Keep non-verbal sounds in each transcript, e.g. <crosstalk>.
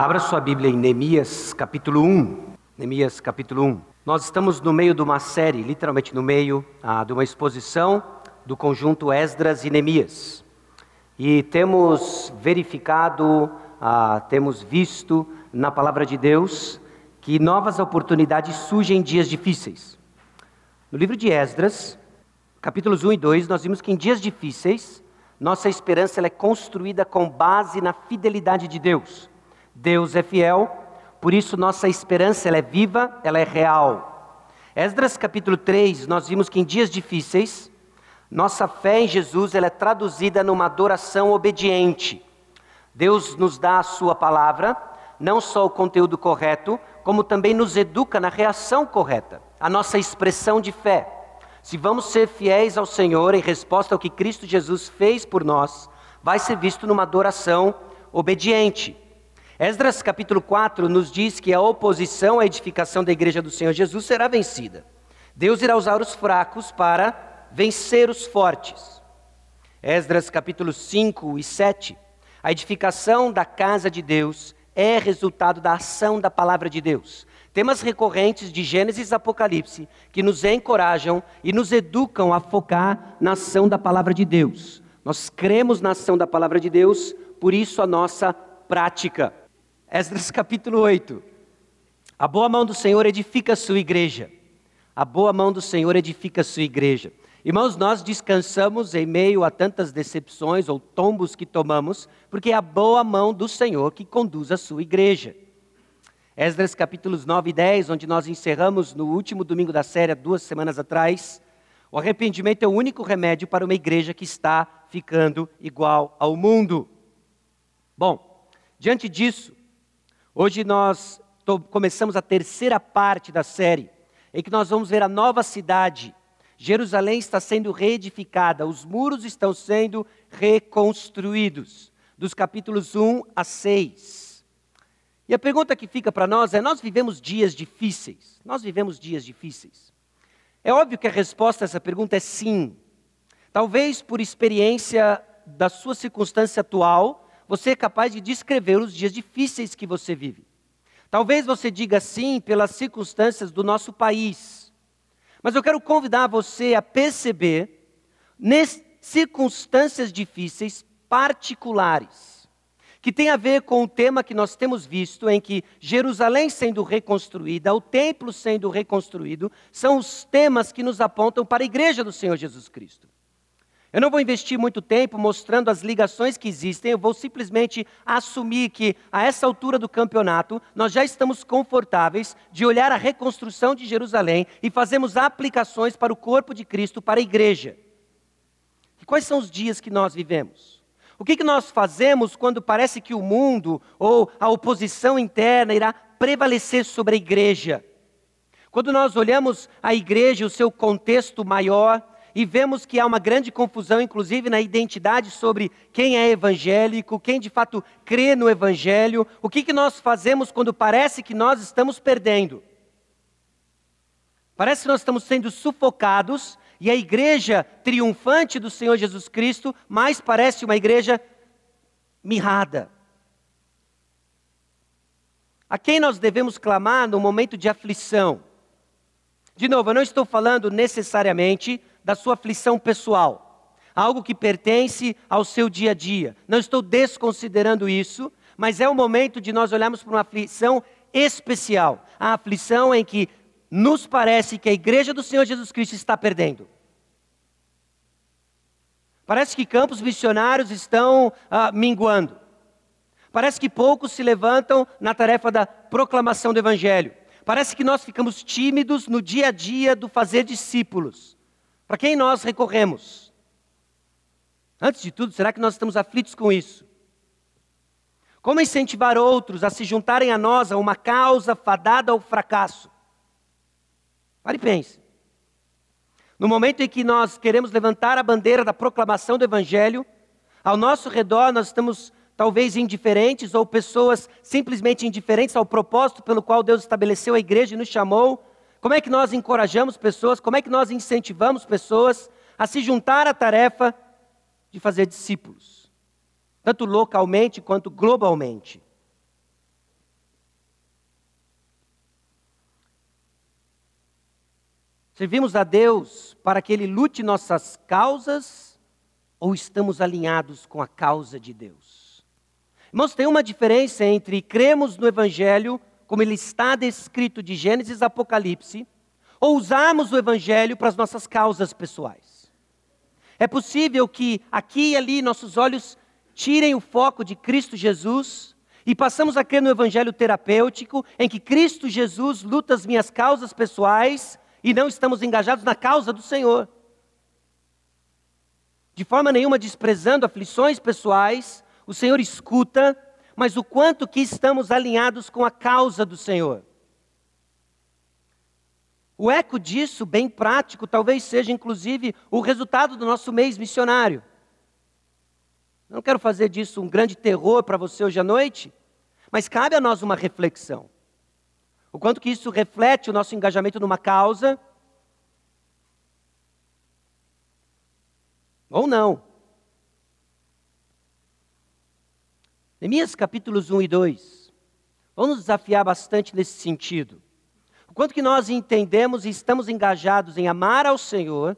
Abra sua Bíblia em Neemias capítulo 1. Neemias capítulo 1. Nós estamos no meio de uma série, literalmente no meio ah, de uma exposição do conjunto Esdras e Neemias. E temos verificado, ah, temos visto na palavra de Deus que novas oportunidades surgem em dias difíceis. No livro de Esdras, capítulos 1 e 2, nós vimos que em dias difíceis, nossa esperança é construída com base na fidelidade de Deus. Deus é fiel, por isso nossa esperança ela é viva, ela é real. Esdras capítulo 3, nós vimos que em dias difíceis, nossa fé em Jesus ela é traduzida numa adoração obediente. Deus nos dá a sua palavra, não só o conteúdo correto, como também nos educa na reação correta, a nossa expressão de fé. Se vamos ser fiéis ao Senhor em resposta ao que Cristo Jesus fez por nós, vai ser visto numa adoração obediente. Esdras capítulo 4 nos diz que a oposição à edificação da igreja do Senhor Jesus será vencida. Deus irá usar os fracos para vencer os fortes. Esdras capítulo 5 e 7. A edificação da casa de Deus é resultado da ação da palavra de Deus. Temas recorrentes de Gênesis e Apocalipse que nos encorajam e nos educam a focar na ação da palavra de Deus. Nós cremos na ação da palavra de Deus, por isso a nossa prática. Esdras capítulo 8. A boa mão do Senhor edifica a sua igreja. A boa mão do Senhor edifica a sua igreja. Irmãos, nós descansamos em meio a tantas decepções ou tombos que tomamos, porque é a boa mão do Senhor que conduz a sua igreja. Esdras capítulos 9 e 10, onde nós encerramos no último domingo da série, duas semanas atrás, o arrependimento é o único remédio para uma igreja que está ficando igual ao mundo. Bom, diante disso, Hoje nós começamos a terceira parte da série, em que nós vamos ver a nova cidade. Jerusalém está sendo reedificada, os muros estão sendo reconstruídos, dos capítulos 1 a 6. E a pergunta que fica para nós é: nós vivemos dias difíceis? Nós vivemos dias difíceis? É óbvio que a resposta a essa pergunta é sim. Talvez por experiência da sua circunstância atual, você é capaz de descrever os dias difíceis que você vive. Talvez você diga sim pelas circunstâncias do nosso país. Mas eu quero convidar você a perceber nas circunstâncias difíceis particulares, que tem a ver com o tema que nós temos visto em que Jerusalém sendo reconstruída, o templo sendo reconstruído, são os temas que nos apontam para a igreja do Senhor Jesus Cristo. Eu não vou investir muito tempo mostrando as ligações que existem, eu vou simplesmente assumir que, a essa altura do campeonato, nós já estamos confortáveis de olhar a reconstrução de Jerusalém e fazemos aplicações para o corpo de Cristo, para a igreja. E quais são os dias que nós vivemos? O que, que nós fazemos quando parece que o mundo ou a oposição interna irá prevalecer sobre a igreja? Quando nós olhamos a igreja, o seu contexto maior, e vemos que há uma grande confusão, inclusive na identidade sobre quem é evangélico, quem de fato crê no evangelho. O que, que nós fazemos quando parece que nós estamos perdendo? Parece que nós estamos sendo sufocados e a igreja triunfante do Senhor Jesus Cristo mais parece uma igreja mirrada. A quem nós devemos clamar no momento de aflição? De novo, eu não estou falando necessariamente da sua aflição pessoal, algo que pertence ao seu dia a dia. Não estou desconsiderando isso, mas é o momento de nós olharmos para uma aflição especial a aflição em que nos parece que a igreja do Senhor Jesus Cristo está perdendo. Parece que campos missionários estão ah, minguando. Parece que poucos se levantam na tarefa da proclamação do Evangelho. Parece que nós ficamos tímidos no dia a dia do fazer discípulos. Para quem nós recorremos? Antes de tudo, será que nós estamos aflitos com isso? Como incentivar outros a se juntarem a nós a uma causa fadada ao fracasso? Pare e pense. No momento em que nós queremos levantar a bandeira da proclamação do Evangelho, ao nosso redor nós estamos talvez indiferentes ou pessoas simplesmente indiferentes ao propósito pelo qual Deus estabeleceu a igreja e nos chamou, como é que nós encorajamos pessoas? Como é que nós incentivamos pessoas a se juntar à tarefa de fazer discípulos? Tanto localmente quanto globalmente. Servimos a Deus para que Ele lute nossas causas ou estamos alinhados com a causa de Deus? Irmãos, tem uma diferença entre cremos no Evangelho como ele está descrito de Gênesis a Apocalipse, ou usarmos o Evangelho para as nossas causas pessoais. É possível que aqui e ali nossos olhos tirem o foco de Cristo Jesus e passamos a crer no Evangelho terapêutico, em que Cristo Jesus luta as minhas causas pessoais e não estamos engajados na causa do Senhor. De forma nenhuma desprezando aflições pessoais, o Senhor escuta, mas o quanto que estamos alinhados com a causa do Senhor. O eco disso, bem prático, talvez seja inclusive o resultado do nosso mês missionário. Não quero fazer disso um grande terror para você hoje à noite, mas cabe a nós uma reflexão. O quanto que isso reflete o nosso engajamento numa causa ou não. Neemias capítulos 1 e 2 vão nos desafiar bastante nesse sentido. O quanto que nós entendemos e estamos engajados em amar ao Senhor,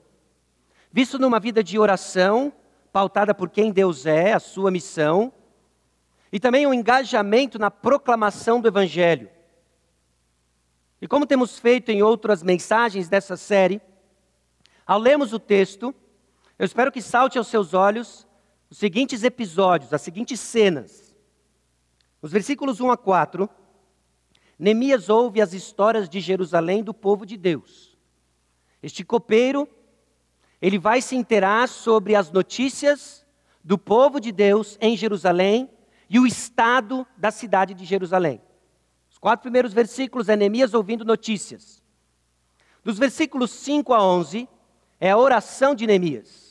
visto numa vida de oração, pautada por quem Deus é, a sua missão, e também um engajamento na proclamação do Evangelho. E como temos feito em outras mensagens dessa série, ao lermos o texto, eu espero que salte aos seus olhos os seguintes episódios, as seguintes cenas. Nos versículos 1 a 4, Neemias ouve as histórias de Jerusalém do povo de Deus. Este copeiro, ele vai se inteirar sobre as notícias do povo de Deus em Jerusalém e o estado da cidade de Jerusalém quatro primeiros versículos é Neemias ouvindo notícias. Dos versículos 5 a 11 é a oração de Neemias.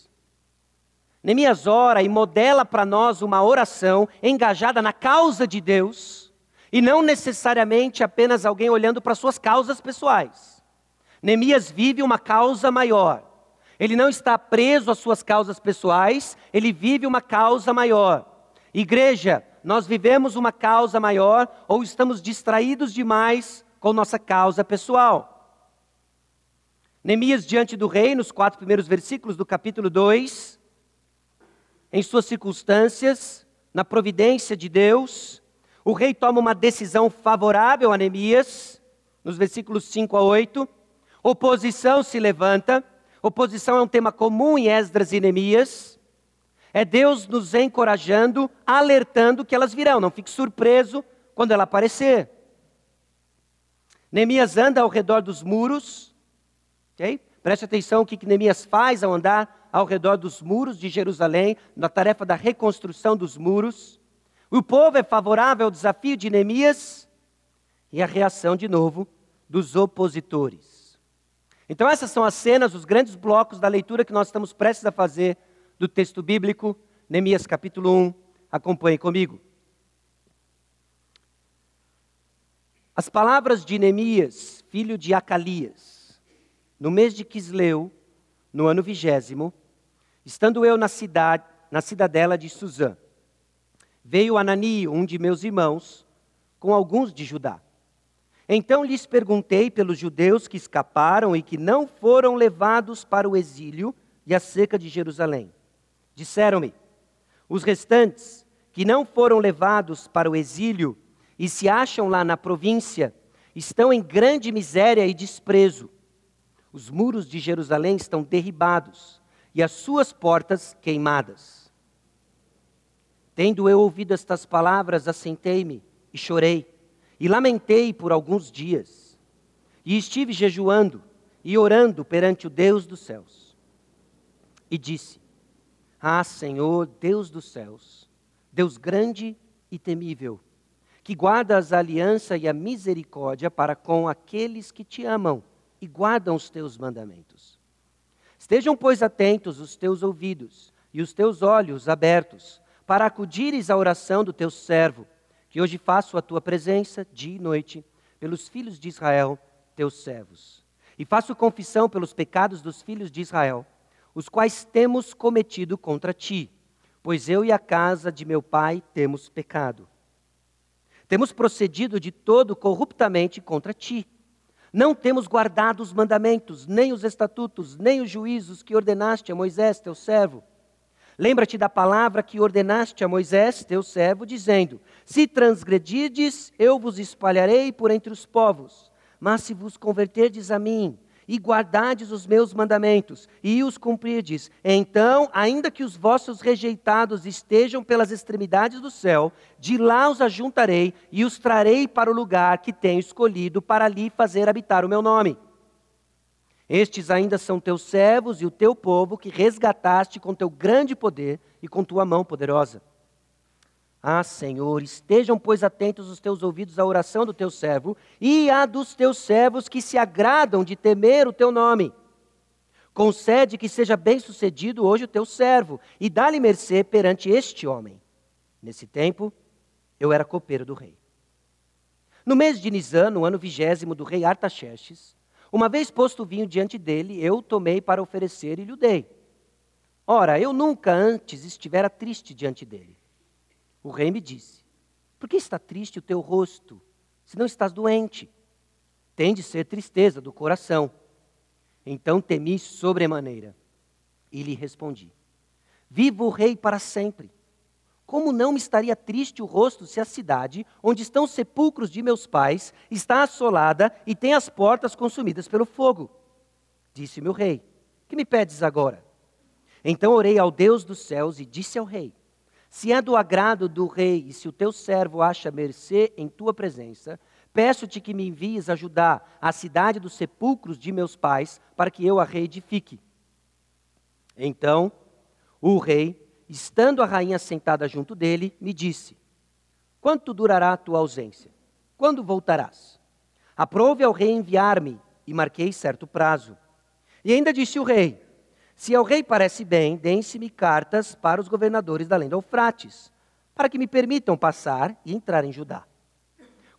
Neemias ora e modela para nós uma oração engajada na causa de Deus e não necessariamente apenas alguém olhando para suas causas pessoais. Neemias vive uma causa maior. Ele não está preso às suas causas pessoais, ele vive uma causa maior. Igreja, nós vivemos uma causa maior ou estamos distraídos demais com nossa causa pessoal. Neemias, diante do rei, nos quatro primeiros versículos do capítulo 2, em suas circunstâncias, na providência de Deus, o rei toma uma decisão favorável a Neemias, nos versículos 5 a 8. Oposição se levanta. Oposição é um tema comum em Esdras e Neemias. É Deus nos encorajando, alertando que elas virão. Não fique surpreso quando ela aparecer. Neemias anda ao redor dos muros. Okay? Preste atenção o que Neemias faz ao andar ao redor dos muros de Jerusalém, na tarefa da reconstrução dos muros. O povo é favorável ao desafio de Neemias e a reação, de novo, dos opositores. Então, essas são as cenas, os grandes blocos da leitura que nós estamos prestes a fazer do texto bíblico, Neemias capítulo 1. Acompanhe comigo. As palavras de Neemias, filho de Acalias, no mês de Quisleu, no ano vigésimo, estando eu na cidade, na cidadela de Suzã, veio Anani, um de meus irmãos, com alguns de Judá. Então lhes perguntei pelos judeus que escaparam e que não foram levados para o exílio e a cerca de Jerusalém. Disseram-me: os restantes, que não foram levados para o exílio e se acham lá na província, estão em grande miséria e desprezo. Os muros de Jerusalém estão derribados e as suas portas queimadas. Tendo eu ouvido estas palavras, assentei-me e chorei, e lamentei por alguns dias. E estive jejuando e orando perante o Deus dos céus. E disse: ah, Senhor, Deus dos céus, Deus grande e temível, que guardas a aliança e a misericórdia para com aqueles que te amam e guardam os teus mandamentos. Estejam, pois, atentos os teus ouvidos e os teus olhos abertos, para acudires à oração do teu servo, que hoje faço a tua presença, dia e noite, pelos filhos de Israel, teus servos. E faço confissão pelos pecados dos filhos de Israel os quais temos cometido contra ti, pois eu e a casa de meu pai temos pecado. Temos procedido de todo corruptamente contra ti. Não temos guardado os mandamentos, nem os estatutos, nem os juízos que ordenaste a Moisés, teu servo. Lembra-te da palavra que ordenaste a Moisés, teu servo, dizendo: Se transgredirdes, eu vos espalharei por entre os povos. Mas se vos converterdes a mim, e guardardes os meus mandamentos, e os cumprirdes, então, ainda que os vossos rejeitados estejam pelas extremidades do céu, de lá os ajuntarei e os trarei para o lugar que tenho escolhido para ali fazer habitar o meu nome. Estes ainda são teus servos e o teu povo que resgataste com teu grande poder e com tua mão poderosa. Ah, Senhor, estejam, pois, atentos os teus ouvidos à oração do teu servo e à dos teus servos que se agradam de temer o teu nome. Concede que seja bem-sucedido hoje o teu servo e dá-lhe mercê perante este homem. Nesse tempo, eu era copeiro do rei. No mês de Nisan, no ano vigésimo do rei Artaxerxes, uma vez posto o vinho diante dele, eu tomei para oferecer e lhe dei. Ora, eu nunca antes estivera triste diante dele. O rei me disse: Por que está triste o teu rosto, se não estás doente? Tem de ser tristeza do coração. Então temi sobremaneira e lhe respondi: Viva o rei para sempre. Como não me estaria triste o rosto se a cidade, onde estão os sepulcros de meus pais, está assolada e tem as portas consumidas pelo fogo? Disse-me o rei: Que me pedes agora? Então orei ao Deus dos céus e disse ao rei: se é do agrado do rei e se o teu servo acha mercê em tua presença, peço-te que me envies ajudar a cidade dos sepulcros de meus pais, para que eu a reedifique. Então, o rei, estando a rainha sentada junto dele, me disse: Quanto durará a tua ausência? Quando voltarás? Aprove ao rei enviar-me, e marquei certo prazo. E ainda disse o rei: se ao rei parece bem, deem-se-me cartas para os governadores da do Eufrates, para que me permitam passar e entrar em Judá.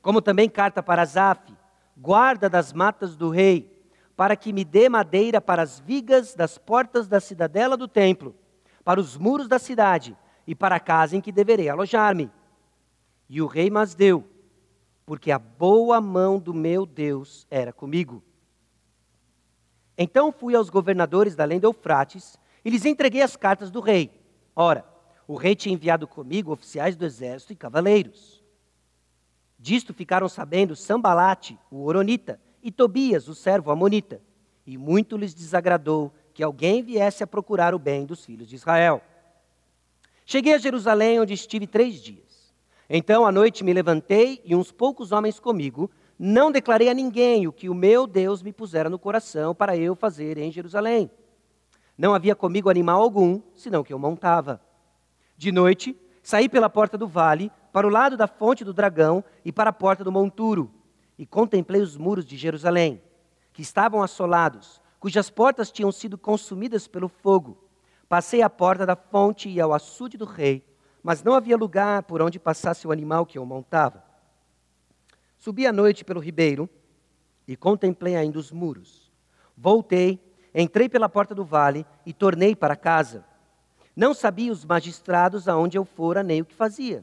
Como também carta para Zaf, guarda das matas do rei, para que me dê madeira para as vigas das portas da cidadela do templo, para os muros da cidade e para a casa em que deverei alojar-me. E o rei mas deu, porque a boa mão do meu Deus era comigo. Então fui aos governadores da além do Eufrates e lhes entreguei as cartas do rei. Ora, o rei tinha enviado comigo oficiais do exército e cavaleiros. Disto ficaram sabendo Sambalate, o Oronita, e Tobias, o servo Amonita. E muito lhes desagradou que alguém viesse a procurar o bem dos filhos de Israel. Cheguei a Jerusalém, onde estive três dias. Então, à noite, me levantei e uns poucos homens comigo não declarei a ninguém o que o meu Deus me pusera no coração para eu fazer em Jerusalém. Não havia comigo animal algum, senão que eu montava. De noite, saí pela porta do vale, para o lado da fonte do dragão e para a porta do monturo, e contemplei os muros de Jerusalém, que estavam assolados, cujas portas tinham sido consumidas pelo fogo. Passei à porta da fonte e ao açude do rei, mas não havia lugar por onde passasse o animal que eu montava. Subi à noite pelo ribeiro e contemplei ainda os muros. Voltei, entrei pela porta do vale e tornei para casa. Não sabia os magistrados aonde eu fora nem o que fazia,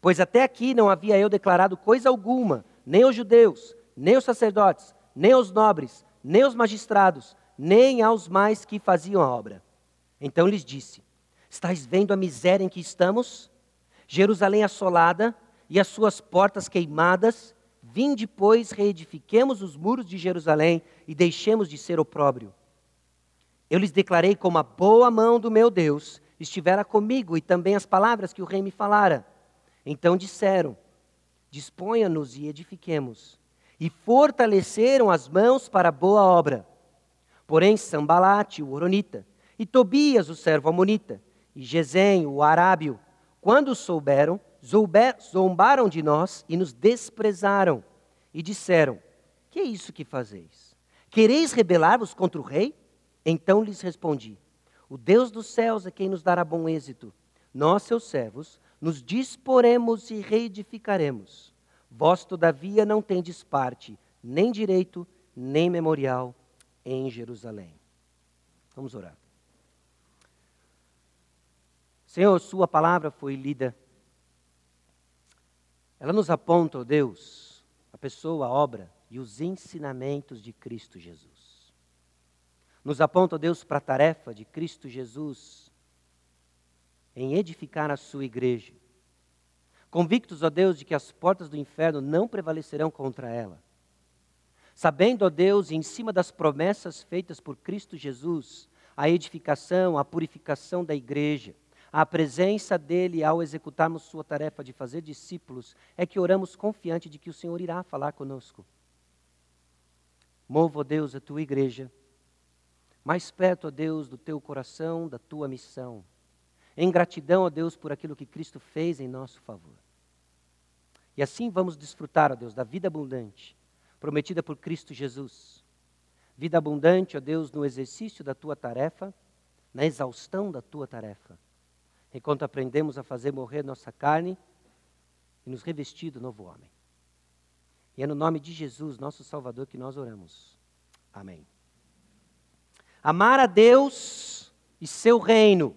pois até aqui não havia eu declarado coisa alguma, nem aos judeus, nem aos sacerdotes, nem aos nobres, nem aos magistrados, nem aos mais que faziam a obra. Então lhes disse: Estais vendo a miséria em que estamos? Jerusalém assolada e as suas portas queimadas, Vinde, pois, reedifiquemos os muros de Jerusalém e deixemos de ser opróbrio. Eu lhes declarei como a boa mão do meu Deus estivera comigo e também as palavras que o rei me falara. Então disseram: Disponha-nos e edifiquemos. E fortaleceram as mãos para a boa obra. Porém, Sambalate, o Oronita, e Tobias, o servo Amonita, e Gesem, o Arábio, quando souberam, zombaram de nós e nos desprezaram, e disseram: Que é isso que fazeis? Quereis rebelar-vos contra o rei? Então lhes respondi: O Deus dos céus é quem nos dará bom êxito. Nós, seus servos, nos disporemos e reedificaremos. Vós, todavia, não tendes parte, nem direito, nem memorial em Jerusalém. Vamos orar. Senhor, Sua palavra foi lida ela nos aponta, oh Deus, a pessoa, a obra e os ensinamentos de Cristo Jesus. Nos aponta, Deus, para a tarefa de Cristo Jesus em edificar a sua igreja. Convictos, ó Deus, de que as portas do inferno não prevalecerão contra ela. Sabendo, ó Deus, em cima das promessas feitas por Cristo Jesus, a edificação, a purificação da igreja, a presença dele ao executarmos sua tarefa de fazer discípulos, é que oramos confiante de que o Senhor irá falar conosco. Mova, ó Deus, a tua igreja, mais perto, ó Deus, do teu coração, da tua missão. Em gratidão, ó Deus, por aquilo que Cristo fez em nosso favor. E assim vamos desfrutar, ó Deus, da vida abundante, prometida por Cristo Jesus. Vida abundante, ó Deus, no exercício da tua tarefa, na exaustão da tua tarefa enquanto aprendemos a fazer morrer nossa carne e nos revestir do novo homem. E é no nome de Jesus, nosso Salvador, que nós oramos. Amém. Amar a Deus e seu reino.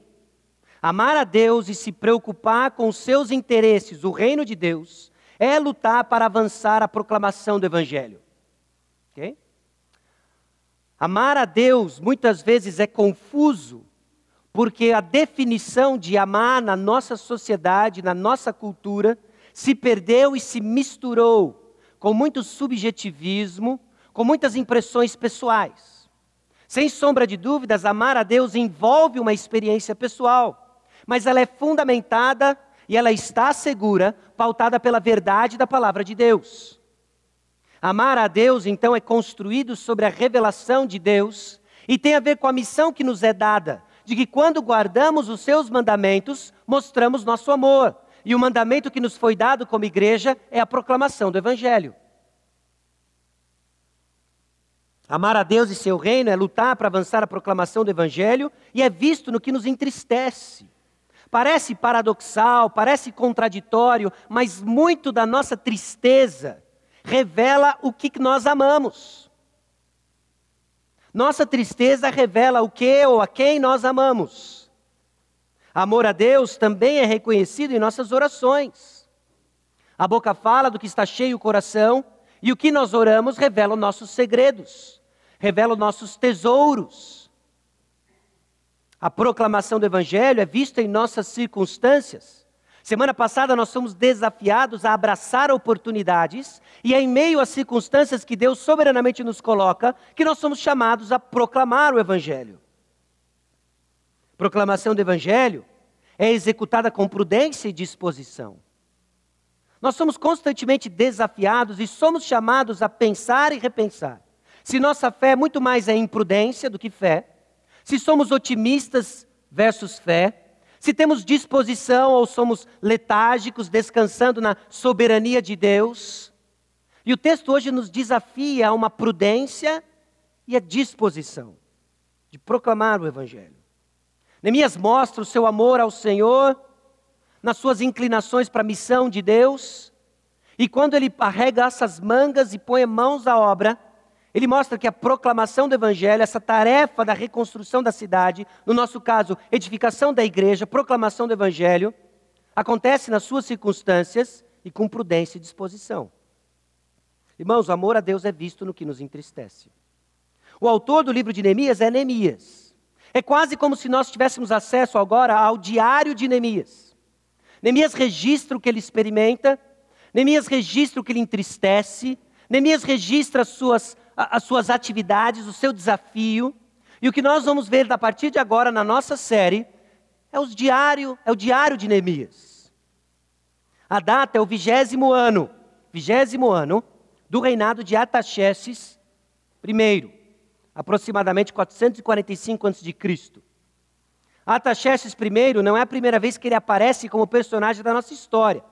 Amar a Deus e se preocupar com os seus interesses, o reino de Deus, é lutar para avançar a proclamação do Evangelho. Ok? Amar a Deus muitas vezes é confuso porque a definição de amar na nossa sociedade, na nossa cultura, se perdeu e se misturou com muito subjetivismo, com muitas impressões pessoais. Sem sombra de dúvidas, amar a Deus envolve uma experiência pessoal, mas ela é fundamentada e ela está segura, pautada pela verdade da palavra de Deus. Amar a Deus, então, é construído sobre a revelação de Deus e tem a ver com a missão que nos é dada de que quando guardamos os seus mandamentos, mostramos nosso amor. E o mandamento que nos foi dado como igreja é a proclamação do Evangelho. Amar a Deus e seu reino é lutar para avançar a proclamação do Evangelho e é visto no que nos entristece. Parece paradoxal, parece contraditório, mas muito da nossa tristeza revela o que nós amamos. Nossa tristeza revela o que ou a quem nós amamos. Amor a Deus também é reconhecido em nossas orações. A boca fala do que está cheio o coração, e o que nós oramos revela nossos segredos, revela nossos tesouros. A proclamação do Evangelho é vista em nossas circunstâncias. Semana passada nós fomos desafiados a abraçar oportunidades e é em meio às circunstâncias que Deus soberanamente nos coloca que nós somos chamados a proclamar o Evangelho. Proclamação do Evangelho é executada com prudência e disposição. Nós somos constantemente desafiados e somos chamados a pensar e repensar. Se nossa fé muito mais é imprudência do que fé, se somos otimistas versus fé, se temos disposição ou somos letárgicos, descansando na soberania de Deus. E o texto hoje nos desafia a uma prudência e a disposição de proclamar o Evangelho. Neemias mostra o seu amor ao Senhor nas suas inclinações para a missão de Deus, e quando ele arregaça as mangas e põe mãos à obra, ele mostra que a proclamação do Evangelho, essa tarefa da reconstrução da cidade, no nosso caso, edificação da igreja, proclamação do Evangelho, acontece nas suas circunstâncias e com prudência e disposição. Irmãos, o amor a Deus é visto no que nos entristece. O autor do livro de Neemias é Neemias. É quase como se nós tivéssemos acesso agora ao diário de Neemias. Neemias registra o que ele experimenta, Neemias registra o que ele entristece, Neemias registra as suas as suas atividades, o seu desafio. E o que nós vamos ver a partir de agora na nossa série é, os diário, é o diário de Neemias. A data é o vigésimo ano, vigésimo ano do reinado de Ataxerxes I, aproximadamente 445 a.C. Ataxerxes I não é a primeira vez que ele aparece como personagem da nossa história.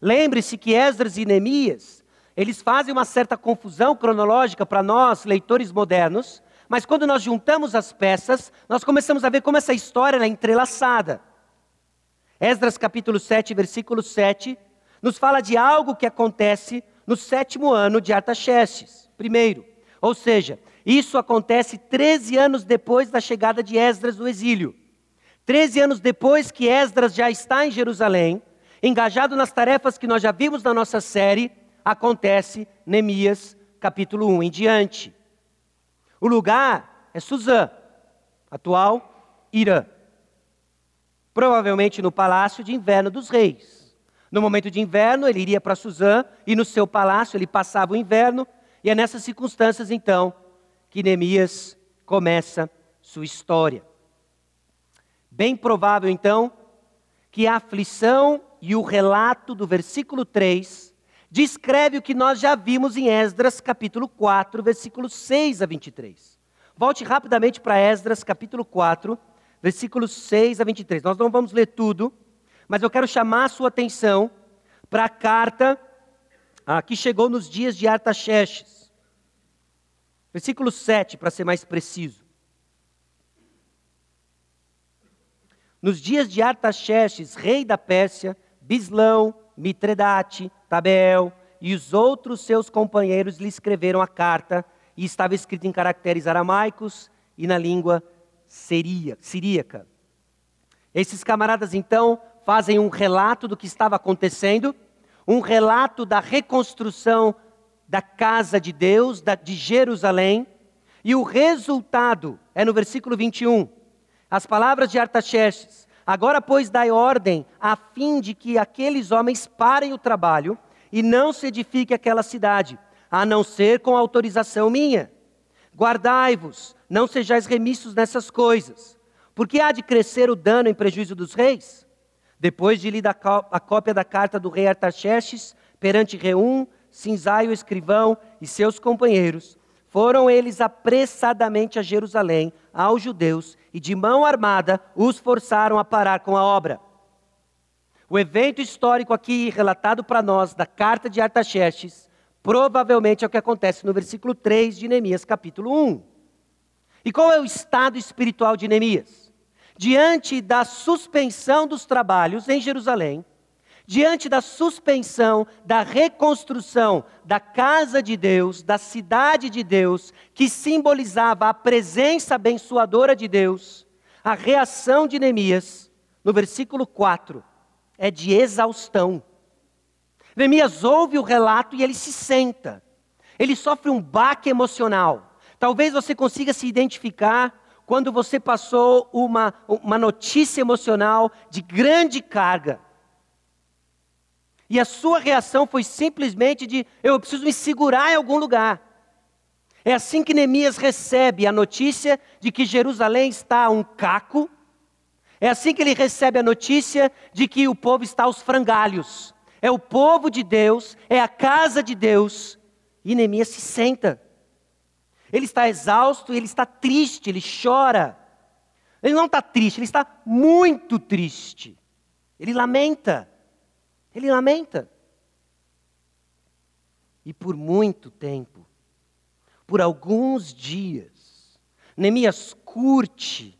Lembre-se que Esdras e Neemias eles fazem uma certa confusão cronológica para nós, leitores modernos, mas quando nós juntamos as peças, nós começamos a ver como essa história é entrelaçada. Esdras capítulo 7, versículo 7, nos fala de algo que acontece no sétimo ano de Artaxerxes, primeiro. Ou seja, isso acontece 13 anos depois da chegada de Esdras do exílio. 13 anos depois que Esdras já está em Jerusalém, engajado nas tarefas que nós já vimos na nossa série, acontece Neemias capítulo 1 em diante. O lugar é Suzã, atual Irã. Provavelmente no palácio de inverno dos reis. No momento de inverno, ele iria para Suzã e no seu palácio ele passava o inverno, e é nessas circunstâncias então que Neemias começa sua história. Bem provável então que a aflição e o relato do versículo 3 descreve o que nós já vimos em Esdras capítulo 4, versículos 6 a 23. Volte rapidamente para Esdras capítulo 4, versículos 6 a 23. Nós não vamos ler tudo, mas eu quero chamar a sua atenção para a carta ah, que chegou nos dias de Artaxerxes. Versículo 7, para ser mais preciso. Nos dias de Artaxerxes, rei da Pérsia, Bislão, Mitredate, Tabeel e os outros seus companheiros lhe escreveram a carta, e estava escrita em caracteres aramaicos e na língua siríaca. Esses camaradas então fazem um relato do que estava acontecendo, um relato da reconstrução da casa de Deus, de Jerusalém, e o resultado é no versículo 21. As palavras de Artaxerxes: Agora, pois, dai ordem, a fim de que aqueles homens parem o trabalho e não se edifique aquela cidade, a não ser com autorização minha. Guardai-vos, não sejais remissos nessas coisas, porque há de crescer o dano em prejuízo dos reis. Depois de lida a cópia da carta do rei Artaxerxes perante Reum, Sinzai o escrivão e seus companheiros, foram eles apressadamente a Jerusalém, aos judeus, e de mão armada os forçaram a parar com a obra. O evento histórico aqui relatado para nós da carta de Artaxerxes, provavelmente é o que acontece no versículo 3 de Neemias, capítulo 1. E qual é o estado espiritual de Neemias? Diante da suspensão dos trabalhos em Jerusalém, diante da suspensão, da reconstrução da casa de Deus, da cidade de Deus, que simbolizava a presença abençoadora de Deus, a reação de Neemias, no versículo 4, é de exaustão. Neemias ouve o relato e ele se senta. Ele sofre um baque emocional. Talvez você consiga se identificar quando você passou uma, uma notícia emocional de grande carga. E a sua reação foi simplesmente de: eu preciso me segurar em algum lugar. É assim que Neemias recebe a notícia de que Jerusalém está um caco, é assim que ele recebe a notícia de que o povo está aos frangalhos. É o povo de Deus, é a casa de Deus. E Neemias se senta. Ele está exausto, ele está triste, ele chora. Ele não está triste, ele está muito triste. Ele lamenta. Ele lamenta. E por muito tempo, por alguns dias, Neemias curte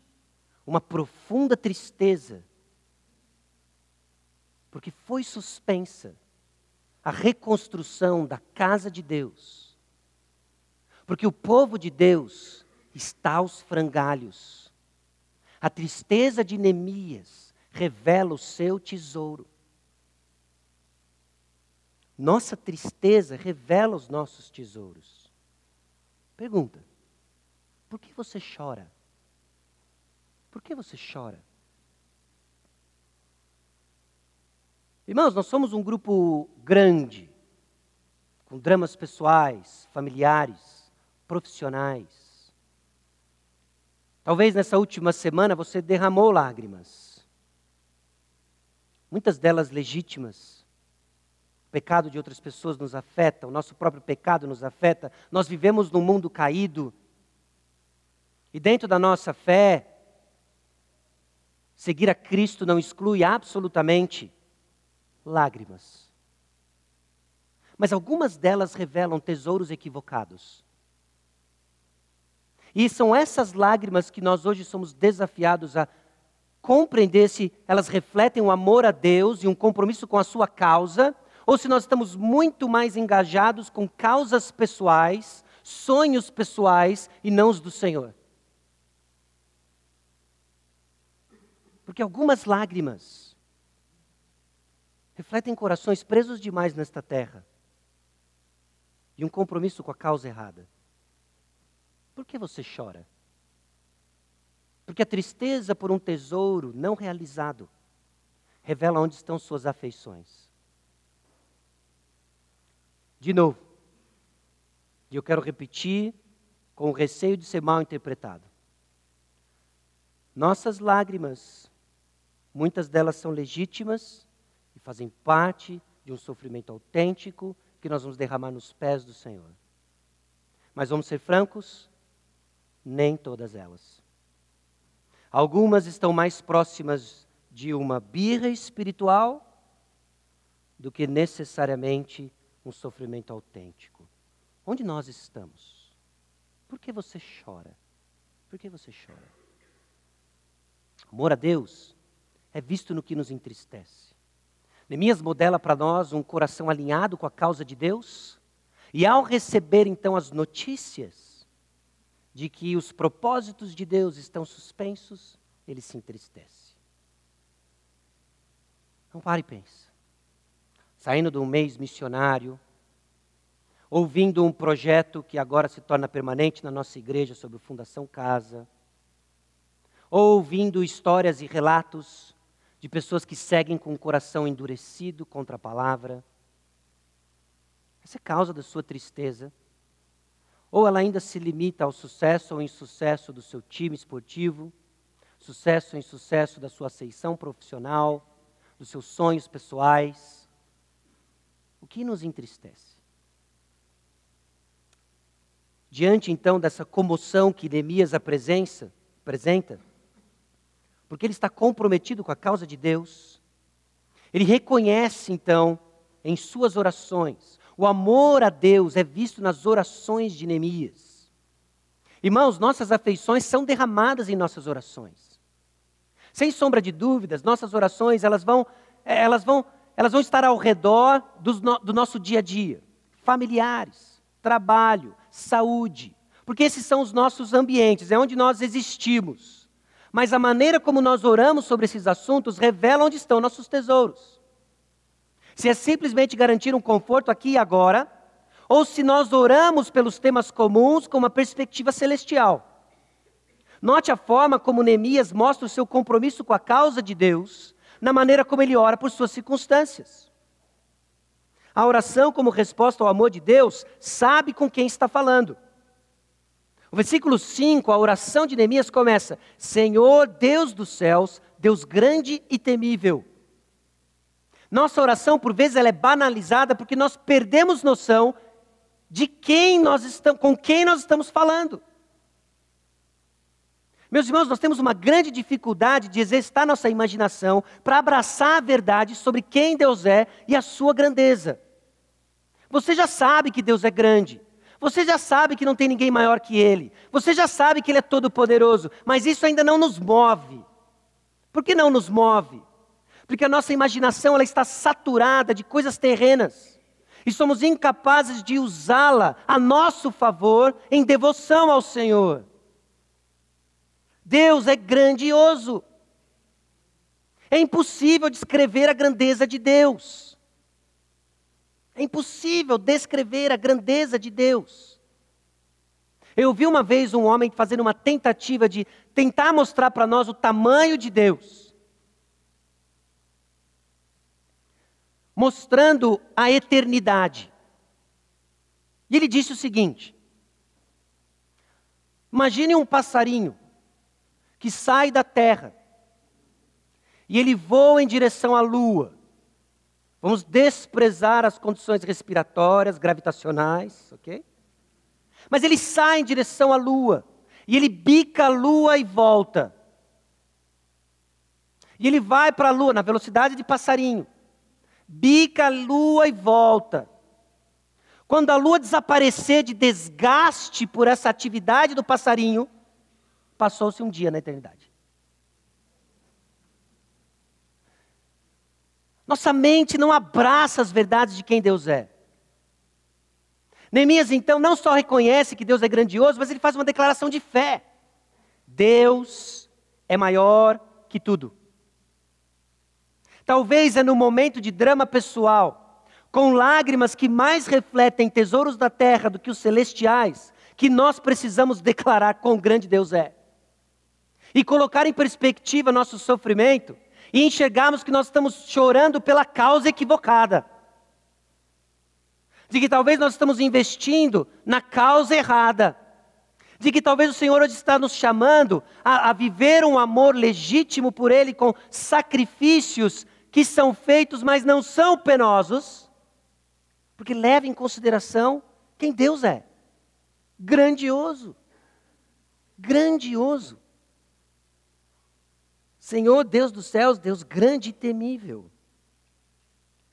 uma profunda tristeza, porque foi suspensa a reconstrução da casa de Deus, porque o povo de Deus está aos frangalhos. A tristeza de Neemias revela o seu tesouro. Nossa tristeza revela os nossos tesouros. Pergunta: por que você chora? Por que você chora? Irmãos, nós somos um grupo grande, com dramas pessoais, familiares, profissionais. Talvez nessa última semana você derramou lágrimas, muitas delas legítimas. O pecado de outras pessoas nos afeta, o nosso próprio pecado nos afeta. Nós vivemos num mundo caído. E dentro da nossa fé, Seguir a Cristo não exclui absolutamente lágrimas. Mas algumas delas revelam tesouros equivocados. E são essas lágrimas que nós hoje somos desafiados a compreender se elas refletem um amor a Deus e um compromisso com a sua causa, ou se nós estamos muito mais engajados com causas pessoais, sonhos pessoais e não os do Senhor. Porque algumas lágrimas refletem corações presos demais nesta terra. e um compromisso com a causa errada. Por que você chora? Porque a tristeza por um tesouro não realizado revela onde estão suas afeições. De novo, e eu quero repetir com o receio de ser mal interpretado. Nossas lágrimas, muitas delas são legítimas e fazem parte de um sofrimento autêntico que nós vamos derramar nos pés do Senhor. Mas vamos ser francos, nem todas elas. Algumas estão mais próximas de uma birra espiritual do que necessariamente um sofrimento autêntico. Onde nós estamos? Por que você chora? Por que você chora? Amor a Deus é visto no que nos entristece. Neemias modela para nós um coração alinhado com a causa de Deus, e ao receber então as notícias de que os propósitos de Deus estão suspensos, ele se entristece. Não pare e pense. Saindo de um mês missionário, ouvindo um projeto que agora se torna permanente na nossa igreja sobre o Fundação Casa, ouvindo histórias e relatos de pessoas que seguem com o coração endurecido contra a palavra. Essa é a causa da sua tristeza. Ou ela ainda se limita ao sucesso ou insucesso do seu time esportivo, sucesso ou insucesso da sua aceição profissional, dos seus sonhos pessoais. Que nos entristece? Diante então dessa comoção que Neemias apresenta, porque ele está comprometido com a causa de Deus. Ele reconhece, então, em suas orações, o amor a Deus é visto nas orações de Neemias. Irmãos, nossas afeições são derramadas em nossas orações. Sem sombra de dúvidas, nossas orações elas vão, elas vão, elas vão estar ao redor do, do nosso dia a dia, familiares, trabalho, saúde, porque esses são os nossos ambientes, é onde nós existimos. Mas a maneira como nós oramos sobre esses assuntos revela onde estão nossos tesouros. Se é simplesmente garantir um conforto aqui e agora, ou se nós oramos pelos temas comuns com uma perspectiva celestial. Note a forma como Neemias mostra o seu compromisso com a causa de Deus, na maneira como ele ora por suas circunstâncias. A oração, como resposta ao amor de Deus, sabe com quem está falando. O versículo 5, a oração de Neemias começa: Senhor, Deus dos céus, Deus grande e temível. Nossa oração, por vezes, ela é banalizada porque nós perdemos noção de quem nós estamos, com quem nós estamos falando. Meus irmãos, nós temos uma grande dificuldade de exercitar nossa imaginação para abraçar a verdade sobre quem Deus é e a sua grandeza. Você já sabe que Deus é grande. Você já sabe que não tem ninguém maior que Ele. Você já sabe que Ele é todo-poderoso. Mas isso ainda não nos move. Por que não nos move? Porque a nossa imaginação ela está saturada de coisas terrenas. E somos incapazes de usá-la a nosso favor em devoção ao Senhor. Deus é grandioso. É impossível descrever a grandeza de Deus. É impossível descrever a grandeza de Deus. Eu vi uma vez um homem fazendo uma tentativa de tentar mostrar para nós o tamanho de Deus. Mostrando a eternidade. E ele disse o seguinte: Imagine um passarinho que sai da terra e ele voa em direção à lua. Vamos desprezar as condições respiratórias, gravitacionais, ok? Mas ele sai em direção à lua. E ele bica a lua e volta. E ele vai para a lua na velocidade de passarinho. Bica a lua e volta. Quando a lua desaparecer de desgaste por essa atividade do passarinho, passou-se um dia na eternidade. Nossa mente não abraça as verdades de quem Deus é. Neemias, então, não só reconhece que Deus é grandioso, mas ele faz uma declaração de fé. Deus é maior que tudo. Talvez é no momento de drama pessoal, com lágrimas que mais refletem tesouros da terra do que os celestiais, que nós precisamos <laughs> declarar quão grande Deus é. E colocar em perspectiva nosso sofrimento e enxergarmos que nós estamos chorando pela causa equivocada. De que talvez nós estamos investindo na causa errada. De que talvez o Senhor hoje está nos chamando a, a viver um amor legítimo por Ele com sacrifícios que são feitos, mas não são penosos, porque leva em consideração quem Deus é. Grandioso. Grandioso. Senhor, Deus dos céus, Deus grande e temível.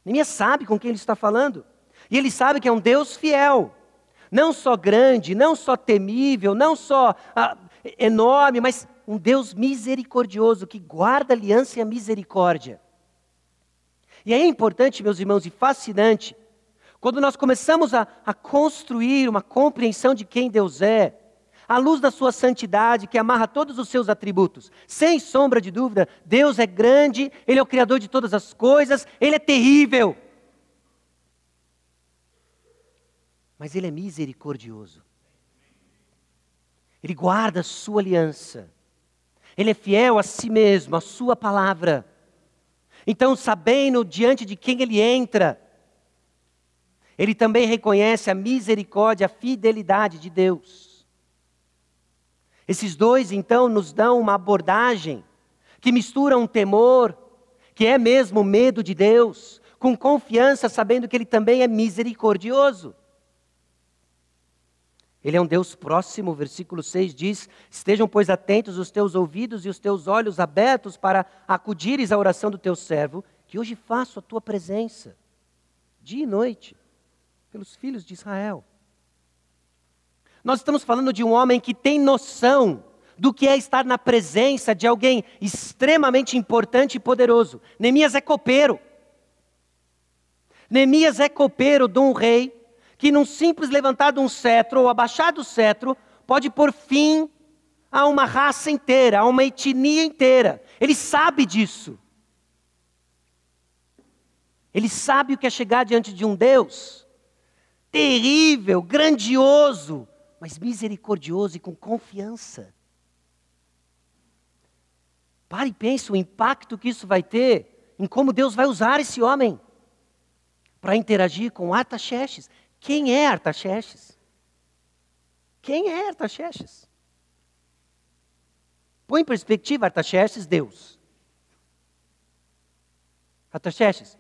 Neemias sabe com quem ele está falando. E ele sabe que é um Deus fiel. Não só grande, não só temível, não só ah, enorme, mas um Deus misericordioso que guarda a aliança e a misericórdia. E aí é importante, meus irmãos, e fascinante, quando nós começamos a, a construir uma compreensão de quem Deus é, à luz da sua santidade, que amarra todos os seus atributos. Sem sombra de dúvida, Deus é grande, Ele é o Criador de todas as coisas, Ele é terrível. Mas Ele é misericordioso. Ele guarda a sua aliança. Ele é fiel a si mesmo, a sua palavra. Então, sabendo diante de quem ele entra, ele também reconhece a misericórdia, a fidelidade de Deus. Esses dois, então, nos dão uma abordagem que mistura um temor, que é mesmo medo de Deus, com confiança, sabendo que Ele também é misericordioso. Ele é um Deus próximo, versículo 6 diz: Estejam, pois, atentos os teus ouvidos e os teus olhos abertos para acudires à oração do teu servo, que hoje faço a tua presença, dia e noite, pelos filhos de Israel. Nós estamos falando de um homem que tem noção do que é estar na presença de alguém extremamente importante e poderoso. Neemias é copeiro. Neemias é copeiro de um rei que, num simples levantar de um cetro ou abaixar do cetro, pode pôr fim a uma raça inteira, a uma etnia inteira. Ele sabe disso. Ele sabe o que é chegar diante de um Deus terrível, grandioso, mas misericordioso e com confiança. Pare e pense o impacto que isso vai ter em como Deus vai usar esse homem para interagir com Artaxerxes. Quem é Artaxerxes? Quem é Artaxerxes? Põe em perspectiva Artaxerxes, Deus. Artaxerxes,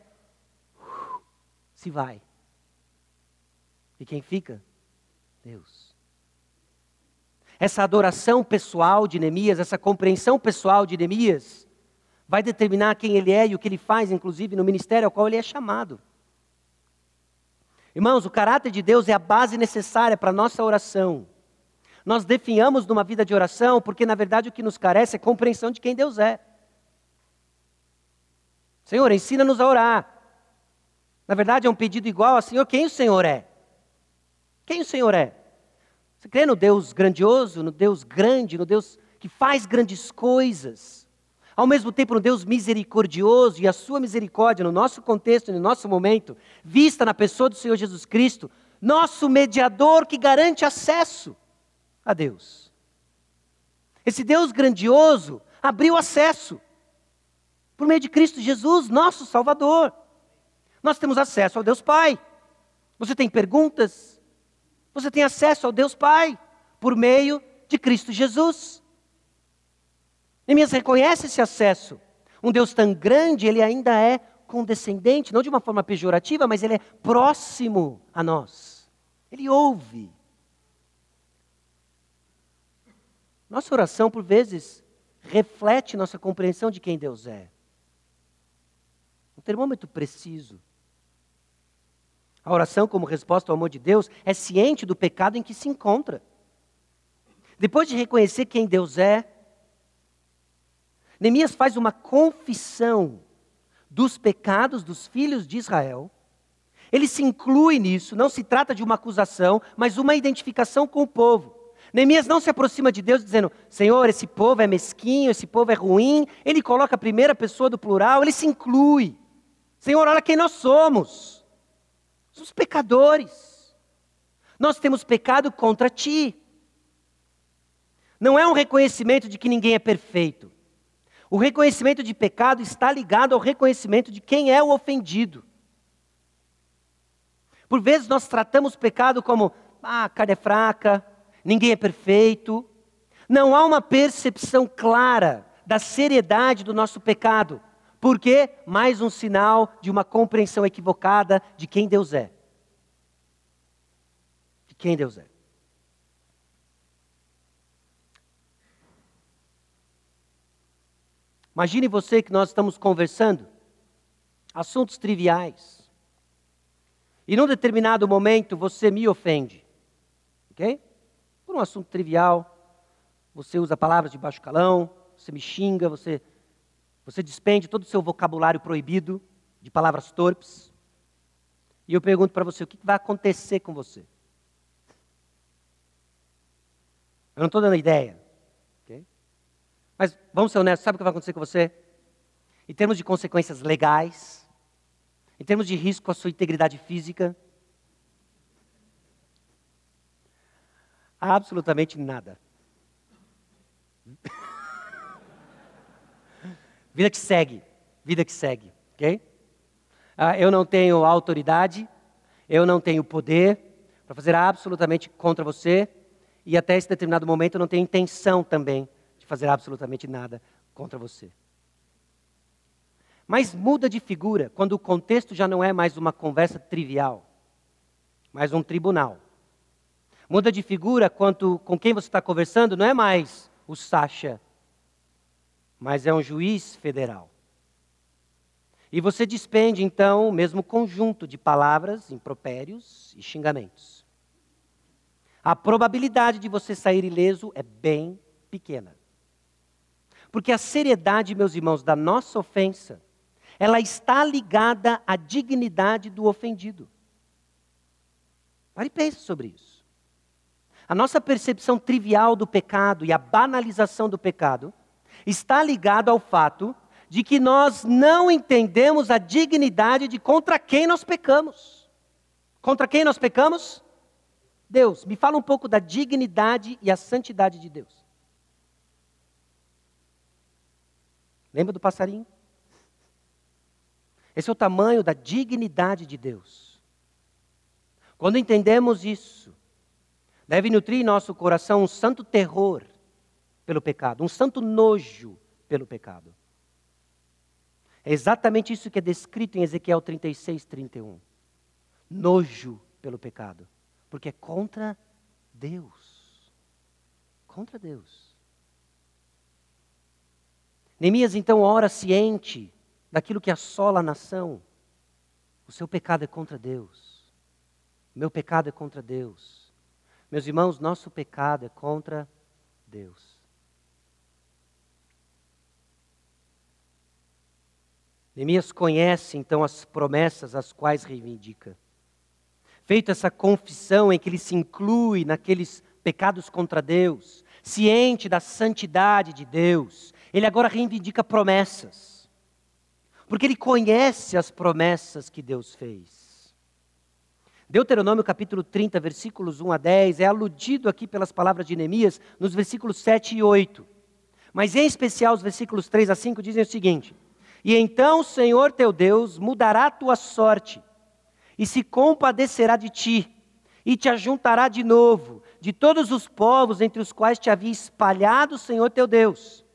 se vai. E quem fica? Deus essa adoração pessoal de Neemias, essa compreensão pessoal de Neemias, vai determinar quem ele é e o que ele faz, inclusive no ministério ao qual ele é chamado. Irmãos, o caráter de Deus é a base necessária para a nossa oração. Nós definhamos numa vida de oração porque, na verdade, o que nos carece é compreensão de quem Deus é. Senhor, ensina-nos a orar. Na verdade, é um pedido igual a Senhor, quem o Senhor é? Quem o Senhor é? Você crê no Deus grandioso, no Deus grande, no Deus que faz grandes coisas? Ao mesmo tempo, no Deus misericordioso e a sua misericórdia, no nosso contexto, no nosso momento, vista na pessoa do Senhor Jesus Cristo, nosso mediador que garante acesso a Deus. Esse Deus grandioso abriu acesso por meio de Cristo Jesus, nosso Salvador. Nós temos acesso ao Deus Pai. Você tem perguntas? Você tem acesso ao Deus Pai por meio de Cristo Jesus. Neemias reconhece esse acesso. Um Deus tão grande, ele ainda é condescendente, não de uma forma pejorativa, mas ele é próximo a nós. Ele ouve. Nossa oração, por vezes, reflete nossa compreensão de quem Deus é. Um termômetro preciso. A oração, como resposta ao amor de Deus, é ciente do pecado em que se encontra. Depois de reconhecer quem Deus é, Neemias faz uma confissão dos pecados dos filhos de Israel. Ele se inclui nisso, não se trata de uma acusação, mas uma identificação com o povo. Neemias não se aproxima de Deus dizendo: Senhor, esse povo é mesquinho, esse povo é ruim. Ele coloca a primeira pessoa do plural, ele se inclui. Senhor, olha quem nós somos. Somos pecadores. Nós temos pecado contra ti. Não é um reconhecimento de que ninguém é perfeito. O reconhecimento de pecado está ligado ao reconhecimento de quem é o ofendido. Por vezes nós tratamos pecado como, ah, a carne é fraca, ninguém é perfeito. Não há uma percepção clara da seriedade do nosso pecado. Por quê? Mais um sinal de uma compreensão equivocada de quem Deus é. De quem Deus é. Imagine você que nós estamos conversando assuntos triviais. E num determinado momento você me ofende. Ok? Por um assunto trivial. Você usa palavras de baixo calão, você me xinga, você, você despende todo o seu vocabulário proibido de palavras torpes. E eu pergunto para você: o que vai acontecer com você? Eu não estou dando ideia. Mas vamos ser honestos, sabe o que vai acontecer com você? Em termos de consequências legais, em termos de risco à sua integridade física, absolutamente nada. Vida que segue, vida que segue, ok? Ah, eu não tenho autoridade, eu não tenho poder para fazer absolutamente contra você, e até esse determinado momento eu não tenho intenção também de fazer absolutamente nada contra você. Mas muda de figura quando o contexto já não é mais uma conversa trivial, mas um tribunal. Muda de figura quando com quem você está conversando não é mais o Sacha, mas é um juiz federal. E você despende então o mesmo conjunto de palavras, impropérios e xingamentos. A probabilidade de você sair ileso é bem pequena. Porque a seriedade, meus irmãos, da nossa ofensa, ela está ligada à dignidade do ofendido. Pare e pense sobre isso. A nossa percepção trivial do pecado e a banalização do pecado está ligado ao fato de que nós não entendemos a dignidade de contra quem nós pecamos. Contra quem nós pecamos? Deus. Me fala um pouco da dignidade e a santidade de Deus. Lembra do passarinho? Esse é o tamanho da dignidade de Deus. Quando entendemos isso, deve nutrir em nosso coração um santo terror pelo pecado, um santo nojo pelo pecado. É exatamente isso que é descrito em Ezequiel 36, 31. Nojo pelo pecado, porque é contra Deus. Contra Deus. Neemias então ora ciente daquilo que assola a nação. O seu pecado é contra Deus. O meu pecado é contra Deus. Meus irmãos, nosso pecado é contra Deus. Neemias conhece então as promessas as quais reivindica. Feita essa confissão em que ele se inclui naqueles pecados contra Deus, ciente da santidade de Deus, ele agora reivindica promessas. Porque ele conhece as promessas que Deus fez. Deuteronômio capítulo 30, versículos 1 a 10, é aludido aqui pelas palavras de Neemias nos versículos 7 e 8. Mas em especial os versículos 3 a 5 dizem o seguinte: E então o Senhor teu Deus mudará a tua sorte, e se compadecerá de ti, e te ajuntará de novo de todos os povos entre os quais te havia espalhado o Senhor teu Deus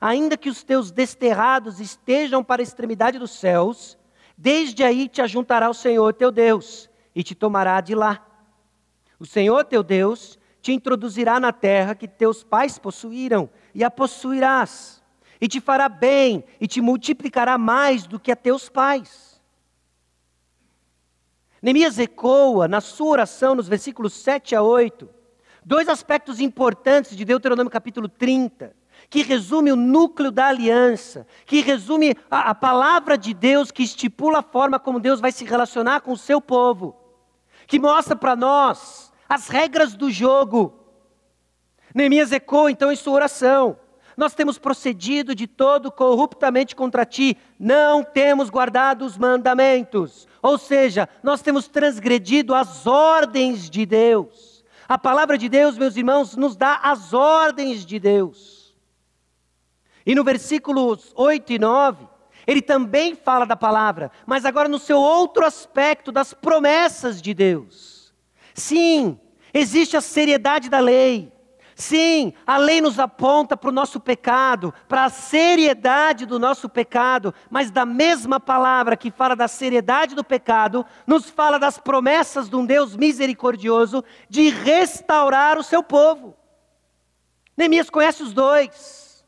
ainda que os teus desterrados estejam para a extremidade dos céus, desde aí te ajuntará o Senhor teu Deus e te tomará de lá. O Senhor teu Deus te introduzirá na terra que teus pais possuíram, e a possuirás, e te fará bem, e te multiplicará mais do que a teus pais. Neemias ecoa na sua oração, nos versículos 7 a 8, dois aspectos importantes de Deuteronômio capítulo 30 que resume o núcleo da aliança, que resume a, a, palavra de Deus, que estipula a forma como Deus vai se relacionar com o seu povo, que mostra para nós as regras do jogo. Neemias ecoa então em sua oração. Nós temos procedido de todo corruptamente contra ti, não temos guardado os mandamentos. Ou seja, nós temos transgredido as ordens de Deus. A palavra de Deus, meus irmãos, nos dá as ordens de Deus. E no versículos 8 e 9, ele também fala da palavra, mas agora no seu outro aspecto, das promessas de Deus. Sim, existe a seriedade da lei. Sim, a lei nos aponta para o nosso pecado, para a seriedade do nosso pecado, mas da mesma palavra que fala da seriedade do pecado, nos fala das promessas de um Deus misericordioso de restaurar o seu povo. Neemias conhece os dois.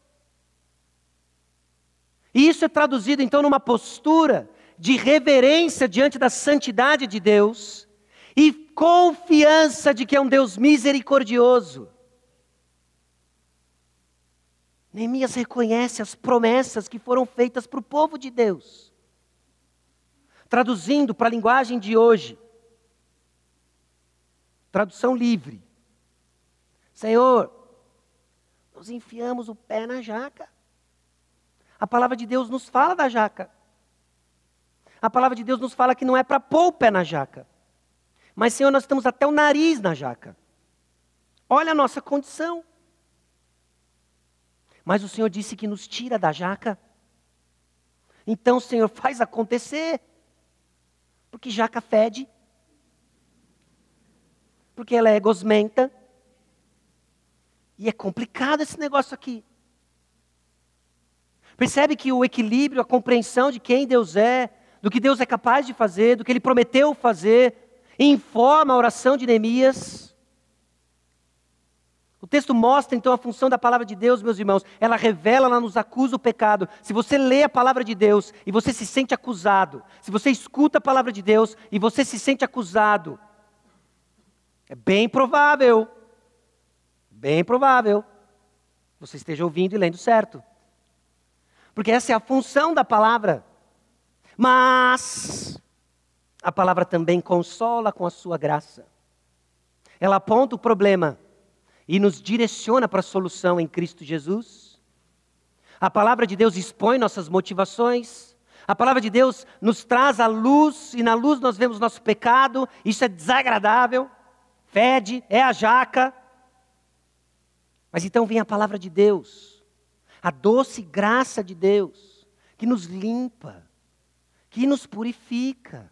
E isso é traduzido então numa postura de reverência diante da santidade de Deus e confiança de que é um Deus misericordioso. Neemias reconhece as promessas que foram feitas para o povo de Deus. Traduzindo para a linguagem de hoje, tradução livre. Senhor, nós enfiamos o pé na jaca. A palavra de Deus nos fala da jaca. A palavra de Deus nos fala que não é para pôr o pé na jaca. Mas, Senhor, nós estamos até o nariz na jaca. Olha a nossa condição. Mas o Senhor disse que nos tira da jaca. Então, Senhor, faz acontecer. Porque jaca fede. Porque ela é gosmenta. E é complicado esse negócio aqui. Percebe que o equilíbrio, a compreensão de quem Deus é, do que Deus é capaz de fazer, do que Ele prometeu fazer, informa a oração de Neemias. O texto mostra então a função da palavra de Deus, meus irmãos. Ela revela, ela nos acusa o pecado. Se você lê a palavra de Deus e você se sente acusado, se você escuta a palavra de Deus e você se sente acusado, é bem provável, bem provável, você esteja ouvindo e lendo certo porque essa é a função da palavra. Mas a palavra também consola com a sua graça. Ela aponta o problema e nos direciona para a solução em Cristo Jesus. A palavra de Deus expõe nossas motivações. A palavra de Deus nos traz a luz e na luz nós vemos nosso pecado. Isso é desagradável, fede, é a jaca. Mas então vem a palavra de Deus a doce graça de Deus, que nos limpa, que nos purifica.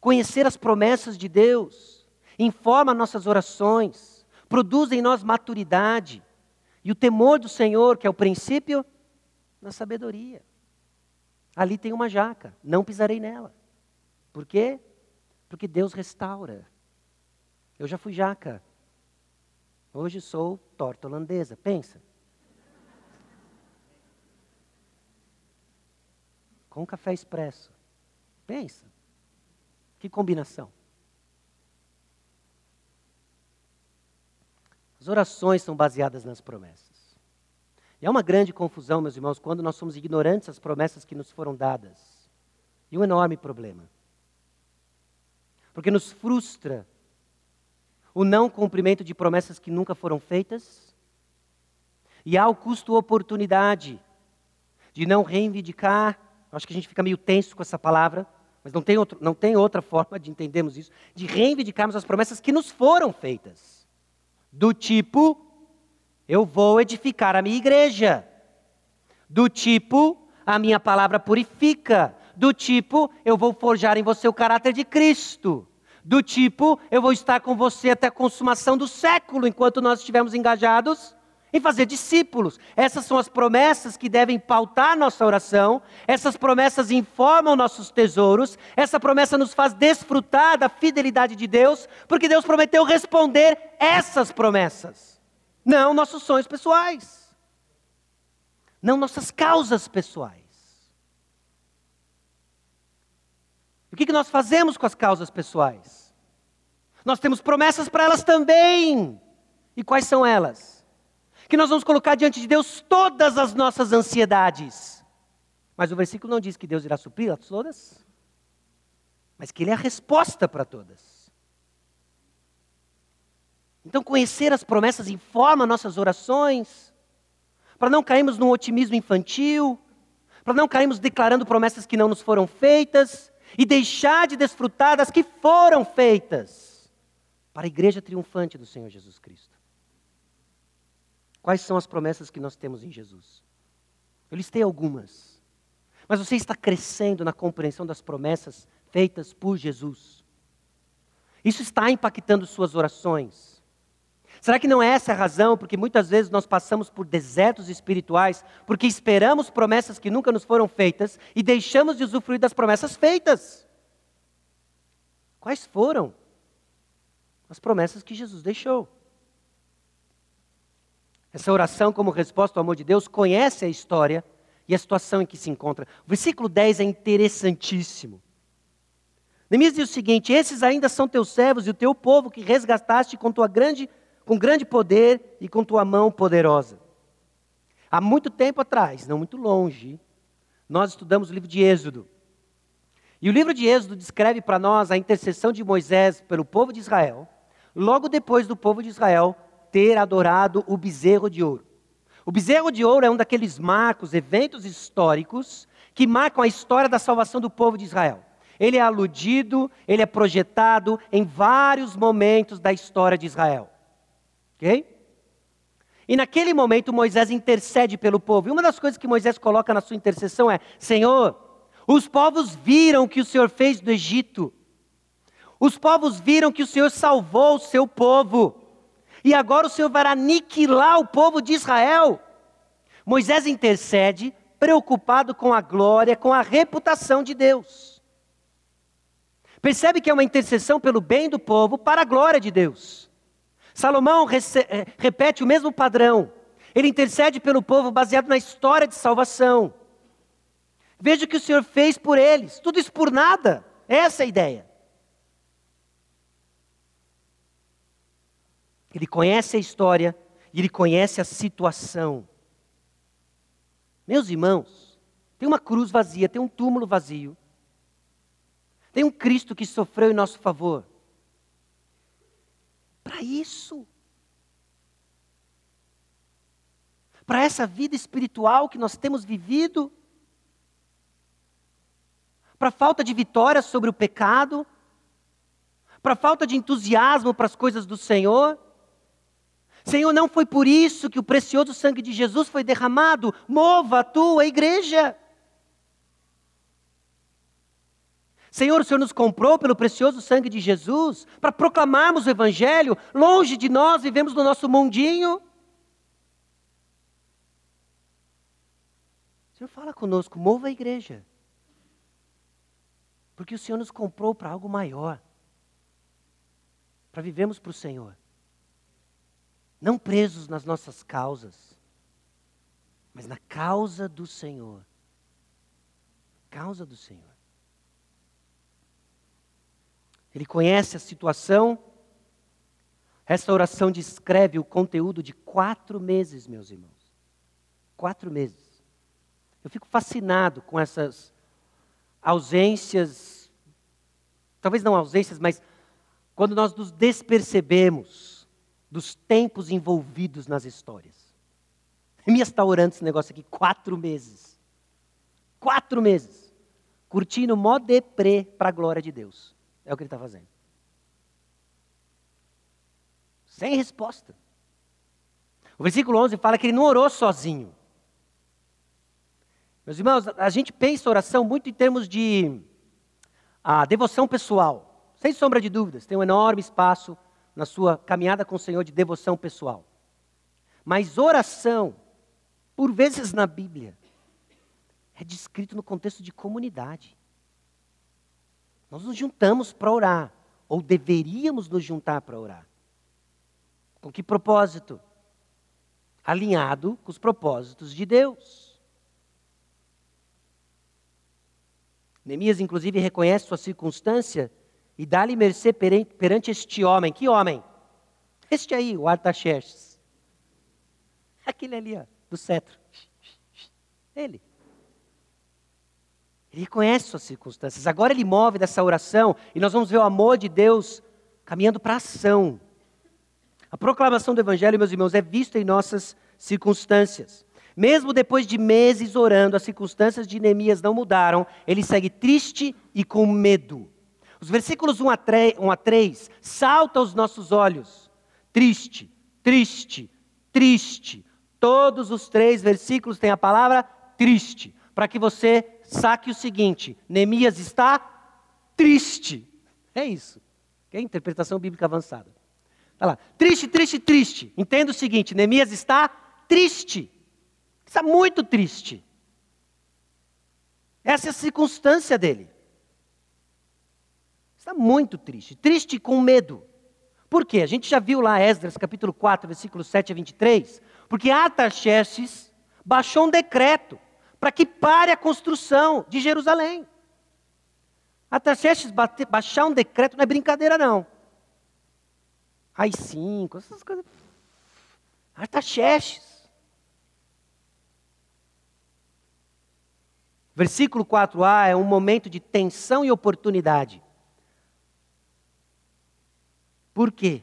Conhecer as promessas de Deus informa nossas orações, produz em nós maturidade e o temor do Senhor, que é o princípio da sabedoria. Ali tem uma jaca, não pisarei nela. Por quê? Porque Deus restaura. Eu já fui jaca. Hoje sou torta holandesa. Pensa. com café expresso. Pensa. Que combinação. As orações são baseadas nas promessas. E é uma grande confusão, meus irmãos, quando nós somos ignorantes das promessas que nos foram dadas. E um enorme problema. Porque nos frustra o não cumprimento de promessas que nunca foram feitas. E há o custo oportunidade de não reivindicar Acho que a gente fica meio tenso com essa palavra, mas não tem, outro, não tem outra forma de entendermos isso, de reivindicarmos as promessas que nos foram feitas. Do tipo, eu vou edificar a minha igreja. Do tipo, a minha palavra purifica. Do tipo, eu vou forjar em você o caráter de Cristo. Do tipo, eu vou estar com você até a consumação do século, enquanto nós estivermos engajados em fazer discípulos. Essas são as promessas que devem pautar nossa oração, essas promessas informam nossos tesouros, essa promessa nos faz desfrutar da fidelidade de Deus, porque Deus prometeu responder essas promessas, não nossos sonhos pessoais, não nossas causas pessoais. O que nós fazemos com as causas pessoais? Nós temos promessas para elas também. E quais são elas? Que nós vamos colocar diante de Deus todas as nossas ansiedades. Mas o versículo não diz que Deus irá supri-las todas, mas que Ele é a resposta para todas. Então, conhecer as promessas informa nossas orações, para não cairmos num otimismo infantil, para não cairmos declarando promessas que não nos foram feitas e deixar de desfrutar das que foram feitas para a igreja triunfante do Senhor Jesus Cristo. Quais são as promessas que nós temos em Jesus? Eu listei algumas. Mas você está crescendo na compreensão das promessas feitas por Jesus. Isso está impactando suas orações. Será que não é essa a razão porque muitas vezes nós passamos por desertos espirituais porque esperamos promessas que nunca nos foram feitas e deixamos de usufruir das promessas feitas? Quais foram as promessas que Jesus deixou? Essa oração, como resposta ao amor de Deus, conhece a história e a situação em que se encontra. O versículo 10 é interessantíssimo. Neemias diz o seguinte: Esses ainda são teus servos e o teu povo que resgataste com tua grande com grande poder e com tua mão poderosa. Há muito tempo atrás, não muito longe, nós estudamos o livro de Êxodo. E o livro de Êxodo descreve para nós a intercessão de Moisés pelo povo de Israel, logo depois do povo de Israel ter adorado o bezerro de ouro. O bezerro de ouro é um daqueles marcos, eventos históricos que marcam a história da salvação do povo de Israel. Ele é aludido, ele é projetado em vários momentos da história de Israel. Ok? E naquele momento Moisés intercede pelo povo. E uma das coisas que Moisés coloca na sua intercessão é: Senhor, os povos viram o que o Senhor fez do Egito. Os povos viram que o Senhor salvou o seu povo. E agora o Senhor vai aniquilar o povo de Israel. Moisés intercede, preocupado com a glória, com a reputação de Deus. Percebe que é uma intercessão pelo bem do povo para a glória de Deus. Salomão eh, repete o mesmo padrão. Ele intercede pelo povo baseado na história de salvação. Veja o que o Senhor fez por eles. Tudo isso por nada. Essa é a ideia. Ele conhece a história e ele conhece a situação. Meus irmãos, tem uma cruz vazia, tem um túmulo vazio. Tem um Cristo que sofreu em nosso favor para isso. Para essa vida espiritual que nós temos vivido. Para a falta de vitória sobre o pecado. Para a falta de entusiasmo para as coisas do Senhor. Senhor, não foi por isso que o precioso sangue de Jesus foi derramado. Mova a tua igreja. Senhor, o Senhor nos comprou pelo precioso sangue de Jesus para proclamarmos o Evangelho. Longe de nós, vivemos no nosso mundinho. O Senhor fala conosco, mova a igreja. Porque o Senhor nos comprou para algo maior. Para vivermos para o Senhor. Não presos nas nossas causas, mas na causa do Senhor. Causa do Senhor. Ele conhece a situação. Essa oração descreve o conteúdo de quatro meses, meus irmãos. Quatro meses. Eu fico fascinado com essas ausências, talvez não ausências, mas quando nós nos despercebemos dos tempos envolvidos nas histórias. Minha está orando esse negócio aqui quatro meses. Quatro meses. Curtindo mó deprê para a glória de Deus. É o que ele está fazendo. Sem resposta. O versículo 11 fala que ele não orou sozinho. Meus irmãos, a gente pensa oração muito em termos de a devoção pessoal. Sem sombra de dúvidas, tem um enorme espaço na sua caminhada com o Senhor de devoção pessoal. Mas oração, por vezes na Bíblia, é descrito no contexto de comunidade. Nós nos juntamos para orar, ou deveríamos nos juntar para orar. Com que propósito? Alinhado com os propósitos de Deus. Neemias, inclusive, reconhece sua circunstância e dá-lhe mercê perante este homem. Que homem? Este aí, o Artaxerxes. Aquele ali, ó, do cetro. Ele. Ele reconhece suas circunstâncias. Agora ele move dessa oração e nós vamos ver o amor de Deus caminhando para a ação. A proclamação do Evangelho, meus irmãos, é vista em nossas circunstâncias. Mesmo depois de meses orando, as circunstâncias de Neemias não mudaram, ele segue triste e com medo. Os versículos 1 a 3, 1 a 3 saltam aos nossos olhos. Triste, triste, triste. Todos os três versículos têm a palavra triste, para que você saque o seguinte: Neemias está triste. É isso. É interpretação bíblica avançada. Está lá. Triste, triste, triste. Entenda o seguinte: Neemias está triste. Está muito triste. Essa é a circunstância dele. Está muito triste. Triste com medo. Por quê? A gente já viu lá Esdras capítulo 4, versículo 7 a 23. Porque Artaxerxes baixou um decreto para que pare a construção de Jerusalém. Artaxerxes baixar um decreto não é brincadeira, não. Aí cinco, essas coisas. Artaxerxes. Versículo 4a é um momento de tensão e oportunidade. Por quê?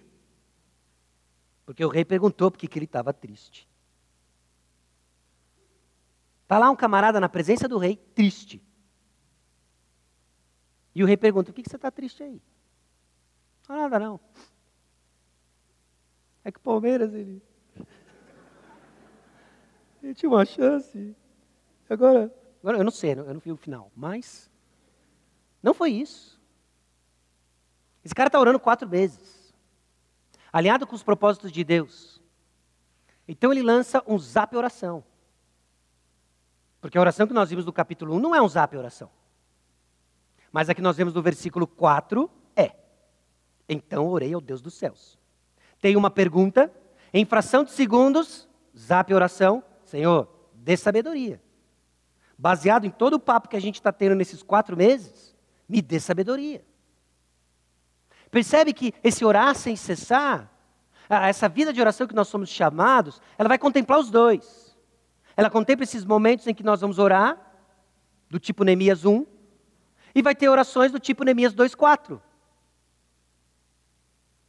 Porque o rei perguntou por que ele estava triste. Está lá um camarada na presença do rei, triste. E o rei pergunta: por que você está triste aí? Não nada não. É que o Palmeiras, ele. Ele tinha uma chance. Agora. Agora eu não sei, eu não vi o final, mas. Não foi isso. Esse cara está orando quatro vezes alinhado com os propósitos de Deus. Então ele lança um zap oração. Porque a oração que nós vimos no capítulo 1 não é um zap oração. Mas a que nós vemos no versículo 4 é: Então orei ao Deus dos céus. Tem uma pergunta, em fração de segundos, zap oração, Senhor, dê sabedoria. Baseado em todo o papo que a gente está tendo nesses quatro meses, me dê sabedoria. Percebe que esse orar sem cessar, essa vida de oração que nós somos chamados, ela vai contemplar os dois. Ela contempla esses momentos em que nós vamos orar, do tipo Neemias 1, e vai ter orações do tipo Neemias 2,4.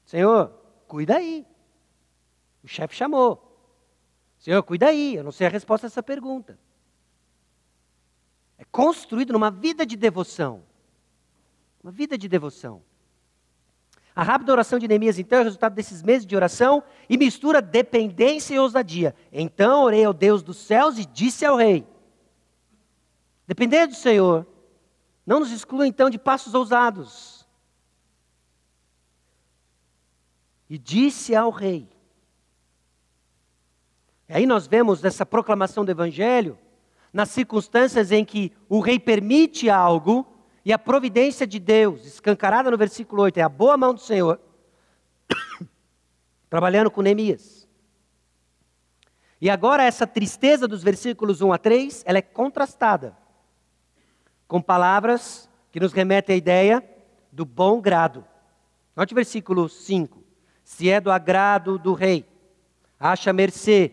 Senhor, cuida aí. O chefe chamou. Senhor, cuida aí. Eu não sei a resposta a essa pergunta. É construído numa vida de devoção. Uma vida de devoção. A rápida oração de Neemias, então, é o resultado desses meses de oração e mistura dependência e ousadia. Então orei ao Deus dos céus e disse ao rei: Depender do Senhor, não nos exclua então de passos ousados. E disse ao rei. E aí nós vemos nessa proclamação do Evangelho, nas circunstâncias em que o rei permite algo e a providência de Deus, escancarada no versículo 8, é a boa mão do Senhor, <coughs> trabalhando com Neemias. E agora essa tristeza dos versículos 1 a 3, ela é contrastada com palavras que nos remetem à ideia do bom grado. Note o versículo 5. Se é do agrado do rei, acha mercê.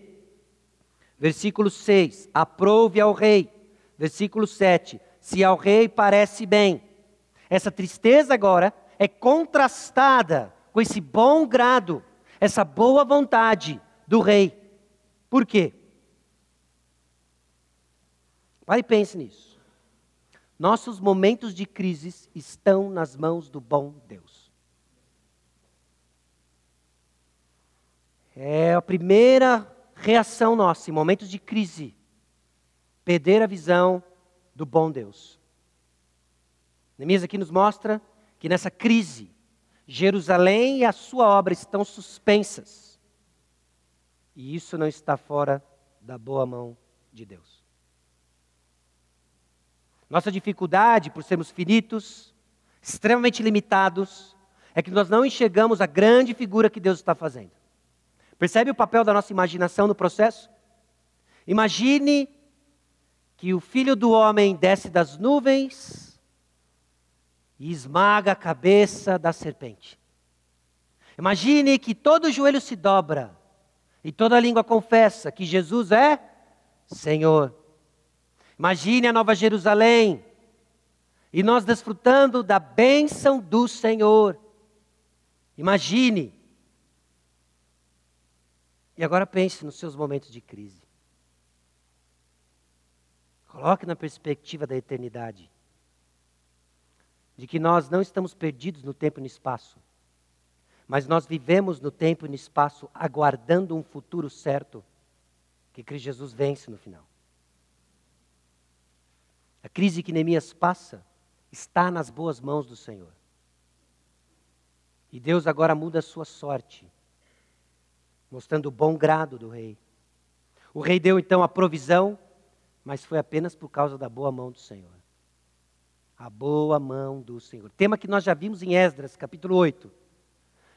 Versículo 6. Aprove ao rei. Versículo 7 se ao rei parece bem. Essa tristeza agora é contrastada com esse bom grado, essa boa vontade do rei. Por quê? Vai e pense nisso. Nossos momentos de crise estão nas mãos do bom Deus. É a primeira reação nossa em momentos de crise. Perder a visão do bom Deus. Neemias aqui nos mostra que nessa crise, Jerusalém e a sua obra estão suspensas. E isso não está fora da boa mão de Deus. Nossa dificuldade, por sermos finitos, extremamente limitados, é que nós não enxergamos a grande figura que Deus está fazendo. Percebe o papel da nossa imaginação no processo? Imagine que o filho do homem desce das nuvens e esmaga a cabeça da serpente. Imagine que todo joelho se dobra e toda língua confessa que Jesus é Senhor. Imagine a Nova Jerusalém e nós desfrutando da bênção do Senhor. Imagine. E agora pense nos seus momentos de crise. Coloque na perspectiva da eternidade. De que nós não estamos perdidos no tempo e no espaço, mas nós vivemos no tempo e no espaço aguardando um futuro certo que Cristo Jesus vence no final. A crise que Neemias passa está nas boas mãos do Senhor. E Deus agora muda a sua sorte, mostrando o bom grado do rei. O rei deu então a provisão, mas foi apenas por causa da boa mão do Senhor. A boa mão do Senhor. Tema que nós já vimos em Esdras, capítulo 8.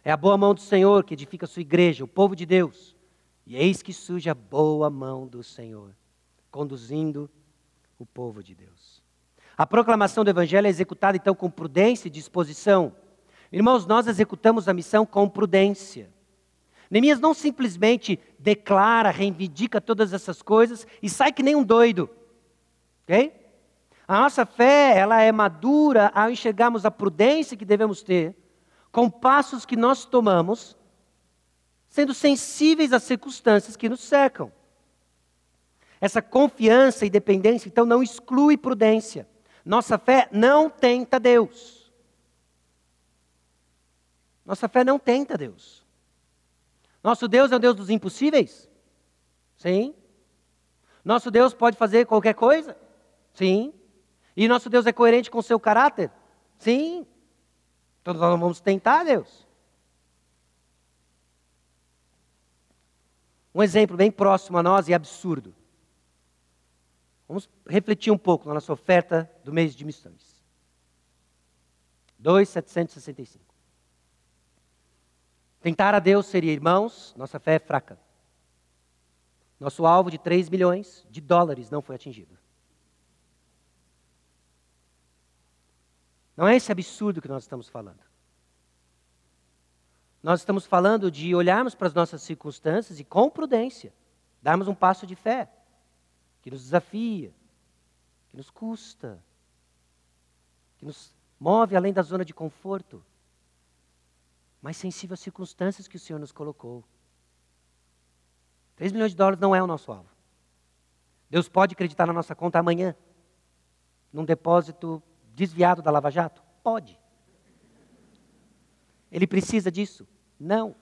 É a boa mão do Senhor que edifica a sua igreja, o povo de Deus. E eis que surge a boa mão do Senhor, conduzindo o povo de Deus. A proclamação do Evangelho é executada então com prudência e disposição. Irmãos, nós executamos a missão com prudência. Neemias não simplesmente declara, reivindica todas essas coisas e sai que nem um doido. Ok? A nossa fé, ela é madura ao enxergarmos a prudência que devemos ter, com passos que nós tomamos, sendo sensíveis às circunstâncias que nos cercam. Essa confiança e dependência, então, não exclui prudência. Nossa fé não tenta Deus. Nossa fé não tenta Deus. Nosso Deus é o Deus dos impossíveis? Sim. Nosso Deus pode fazer qualquer coisa? Sim. E nosso Deus é coerente com o seu caráter? Sim. Então nós vamos tentar Deus. Um exemplo bem próximo a nós e absurdo. Vamos refletir um pouco na nossa oferta do mês de missões. 2,765. Tentar a Deus seria, irmãos, nossa fé é fraca. Nosso alvo de 3 milhões de dólares não foi atingido. Não é esse absurdo que nós estamos falando. Nós estamos falando de olharmos para as nossas circunstâncias e, com prudência, darmos um passo de fé que nos desafia, que nos custa, que nos move além da zona de conforto, mas sensível às circunstâncias que o Senhor nos colocou. 3 milhões de dólares não é o nosso alvo. Deus pode acreditar na nossa conta amanhã, num depósito desviado da Lava Jato? Pode. Ele precisa disso? Não.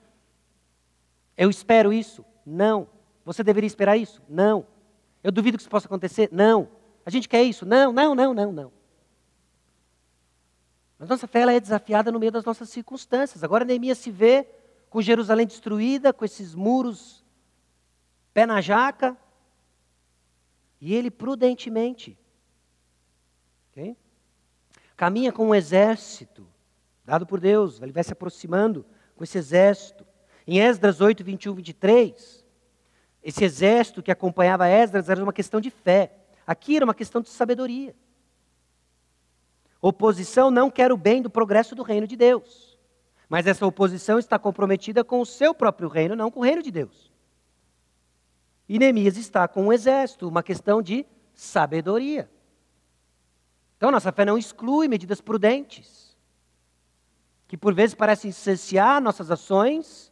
Eu espero isso? Não. Você deveria esperar isso? Não. Eu duvido que isso possa acontecer? Não. A gente quer isso? Não, não, não, não, não. Mas nossa fé ela é desafiada no meio das nossas circunstâncias. Agora Neemias se vê com Jerusalém destruída, com esses muros pé na jaca, e ele prudentemente okay? caminha com um exército dado por Deus, ele vai se aproximando com esse exército. Em Esdras 8, 21, 23, esse exército que acompanhava Esdras era uma questão de fé. Aqui era uma questão de sabedoria. Oposição não quer o bem do progresso do reino de Deus. Mas essa oposição está comprometida com o seu próprio reino, não com o reino de Deus. E Neemias está com um exército, uma questão de sabedoria. Então, nossa fé não exclui medidas prudentes, que por vezes parecem cessear nossas ações,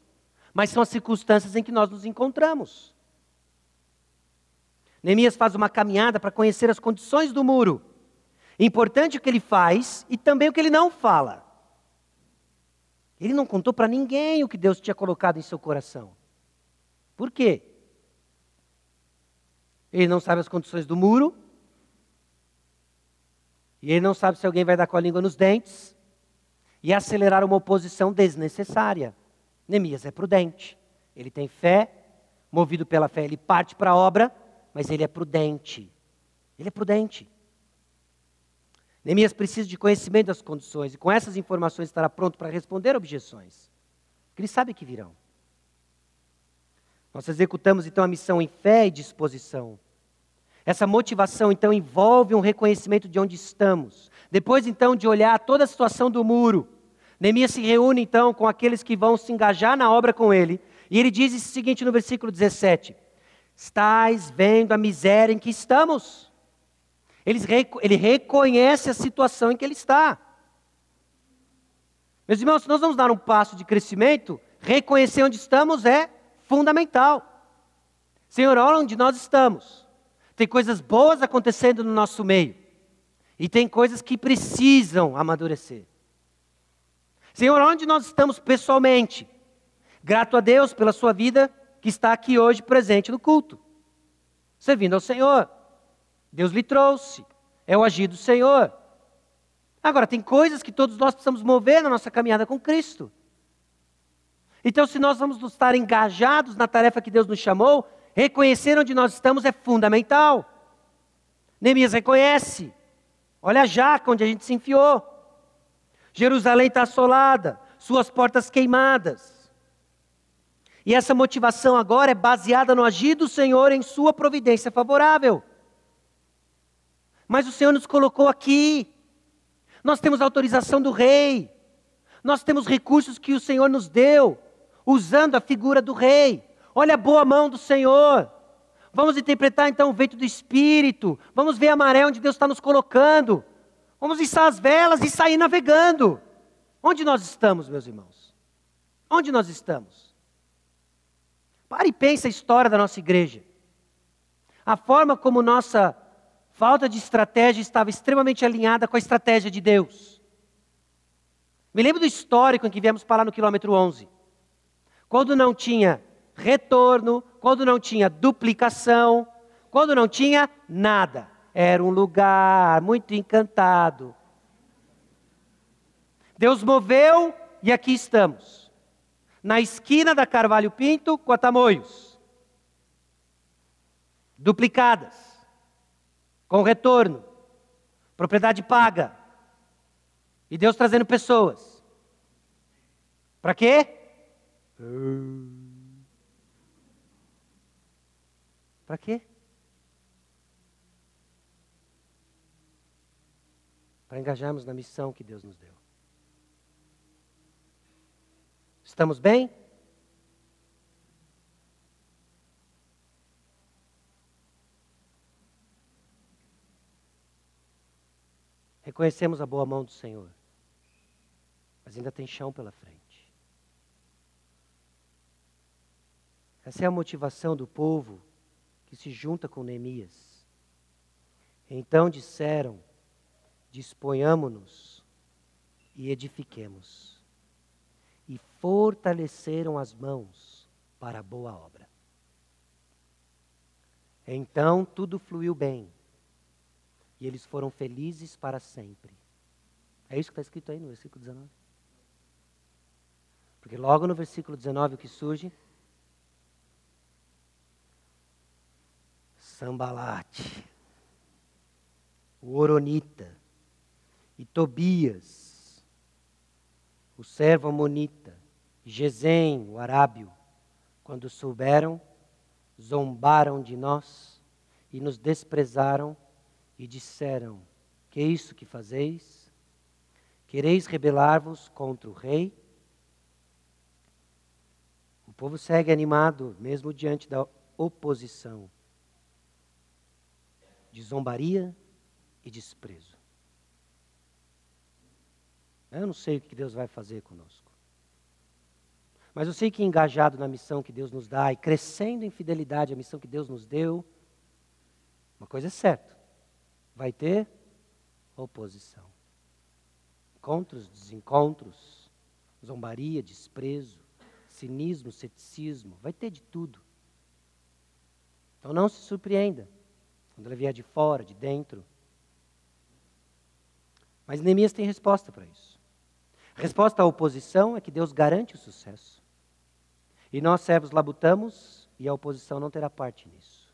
mas são as circunstâncias em que nós nos encontramos. Neemias faz uma caminhada para conhecer as condições do muro. Importante o que ele faz e também o que ele não fala. Ele não contou para ninguém o que Deus tinha colocado em seu coração. Por quê? Ele não sabe as condições do muro. E ele não sabe se alguém vai dar com a língua nos dentes e acelerar uma oposição desnecessária. Neemias é prudente. Ele tem fé, movido pela fé, ele parte para a obra mas ele é prudente. Ele é prudente. Neemias precisa de conhecimento das condições e com essas informações estará pronto para responder objeções. Ele sabe que virão. Nós executamos então a missão em fé e disposição. Essa motivação então envolve um reconhecimento de onde estamos. Depois então de olhar toda a situação do muro, Neemias se reúne então com aqueles que vão se engajar na obra com ele, e ele diz o seguinte no versículo 17: Estais vendo a miséria em que estamos. Ele, ele reconhece a situação em que ele está. Meus irmãos, se nós vamos dar um passo de crescimento, reconhecer onde estamos é fundamental. Senhor, olha onde nós estamos. Tem coisas boas acontecendo no nosso meio. E tem coisas que precisam amadurecer. Senhor, onde nós estamos pessoalmente? Grato a Deus pela sua vida que está aqui hoje presente no culto, servindo ao Senhor. Deus lhe trouxe, é o agir do Senhor. Agora, tem coisas que todos nós precisamos mover na nossa caminhada com Cristo. Então, se nós vamos estar engajados na tarefa que Deus nos chamou, reconhecer onde nós estamos é fundamental. Neemias reconhece. Olha a jaca onde a gente se enfiou. Jerusalém está assolada, suas portas queimadas. E essa motivação agora é baseada no agir do Senhor em sua providência favorável. Mas o Senhor nos colocou aqui. Nós temos autorização do rei. Nós temos recursos que o Senhor nos deu, usando a figura do rei. Olha a boa mão do Senhor. Vamos interpretar então o vento do Espírito. Vamos ver a maré onde Deus está nos colocando. Vamos içar as velas e sair navegando. Onde nós estamos, meus irmãos? Onde nós estamos? Pare e pense a história da nossa igreja. A forma como nossa falta de estratégia estava extremamente alinhada com a estratégia de Deus. Me lembro do histórico em que viemos parar no quilômetro 11. Quando não tinha retorno, quando não tinha duplicação, quando não tinha nada. Era um lugar muito encantado. Deus moveu e aqui estamos. Na esquina da Carvalho Pinto com a Tamoios. Duplicadas. Com retorno. Propriedade paga. E Deus trazendo pessoas. Para quê? Para quê? para engajarmos na missão que Deus nos deu. Estamos bem? Reconhecemos a boa mão do Senhor, mas ainda tem chão pela frente. Essa é a motivação do povo que se junta com Neemias. Então disseram: disponhamo-nos e edifiquemos. E fortaleceram as mãos para a boa obra. Então tudo fluiu bem, e eles foram felizes para sempre. É isso que está escrito aí no versículo 19. Porque logo no versículo 19 o que surge? Sambalate, o Oronita, e Tobias, o servo amonita, Gesem, o arábio, quando souberam, zombaram de nós e nos desprezaram e disseram: Que é isso que fazeis? Quereis rebelar-vos contra o rei? O povo segue animado, mesmo diante da oposição, de zombaria e desprezo. Eu não sei o que Deus vai fazer conosco. Mas eu sei que engajado na missão que Deus nos dá e crescendo em fidelidade à missão que Deus nos deu, uma coisa é certa: vai ter oposição. Encontros, desencontros, zombaria, desprezo, cinismo, ceticismo, vai ter de tudo. Então não se surpreenda quando ele vier de fora, de dentro. Mas Neemias tem resposta para isso. A resposta à oposição é que Deus garante o sucesso. E nós, servos, labutamos e a oposição não terá parte nisso.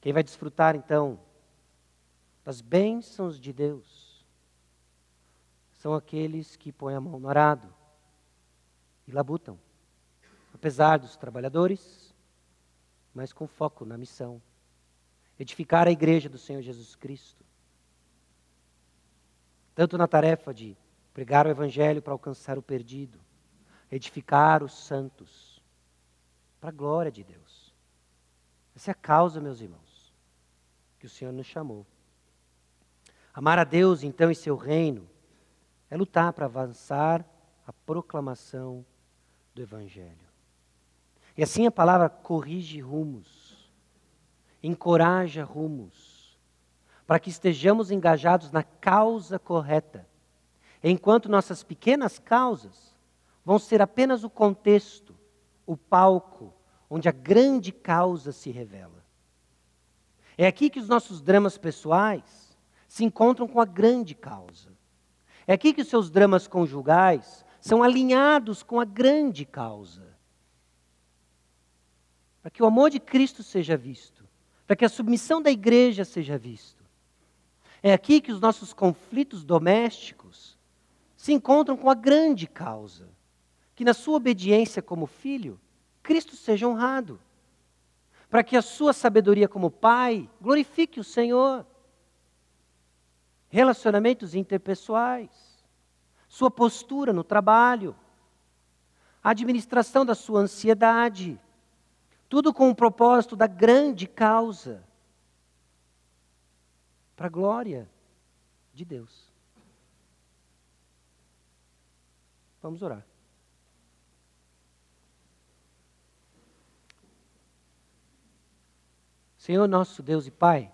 Quem vai desfrutar, então, das bênçãos de Deus são aqueles que põem a mão no arado e labutam, apesar dos trabalhadores, mas com foco na missão edificar a igreja do Senhor Jesus Cristo. Tanto na tarefa de pregar o Evangelho para alcançar o perdido, edificar os santos, para a glória de Deus. Essa é a causa, meus irmãos, que o Senhor nos chamou. Amar a Deus, então, e seu reino, é lutar para avançar a proclamação do Evangelho. E assim a palavra corrige rumos. encoraja rumos, para que estejamos engajados na causa correta, enquanto nossas pequenas causas vão ser apenas o contexto, o palco, onde a grande causa se revela. É aqui que os nossos dramas pessoais se encontram com a grande causa. É aqui que os seus dramas conjugais são alinhados com a grande causa. Para que o amor de Cristo seja visto, para que a submissão da igreja seja visto. É aqui que os nossos conflitos domésticos se encontram com a grande causa, que na sua obediência como filho, Cristo seja honrado. Para que a sua sabedoria como pai glorifique o Senhor. Relacionamentos interpessoais sua postura no trabalho, a administração da sua ansiedade, tudo com o propósito da grande causa, para a glória de Deus. Vamos orar. Senhor nosso Deus e Pai,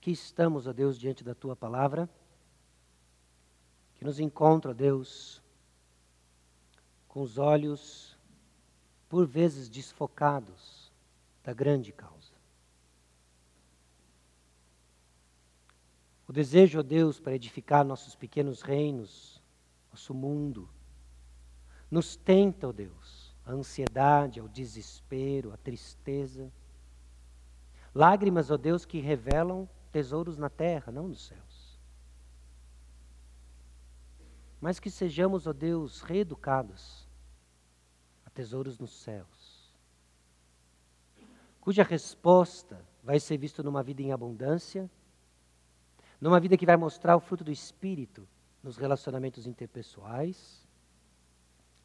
aqui estamos, ó Deus, diante da tua palavra que nos encontra, Deus, com os olhos, por vezes desfocados, da grande causa. O desejo, ó Deus, para edificar nossos pequenos reinos, nosso mundo, nos tenta, ó Deus, a ansiedade, o desespero, a tristeza. Lágrimas, ó Deus, que revelam tesouros na terra, não nos céus mas que sejamos, ó Deus, reeducados a tesouros nos céus, cuja resposta vai ser vista numa vida em abundância, numa vida que vai mostrar o fruto do Espírito nos relacionamentos interpessoais,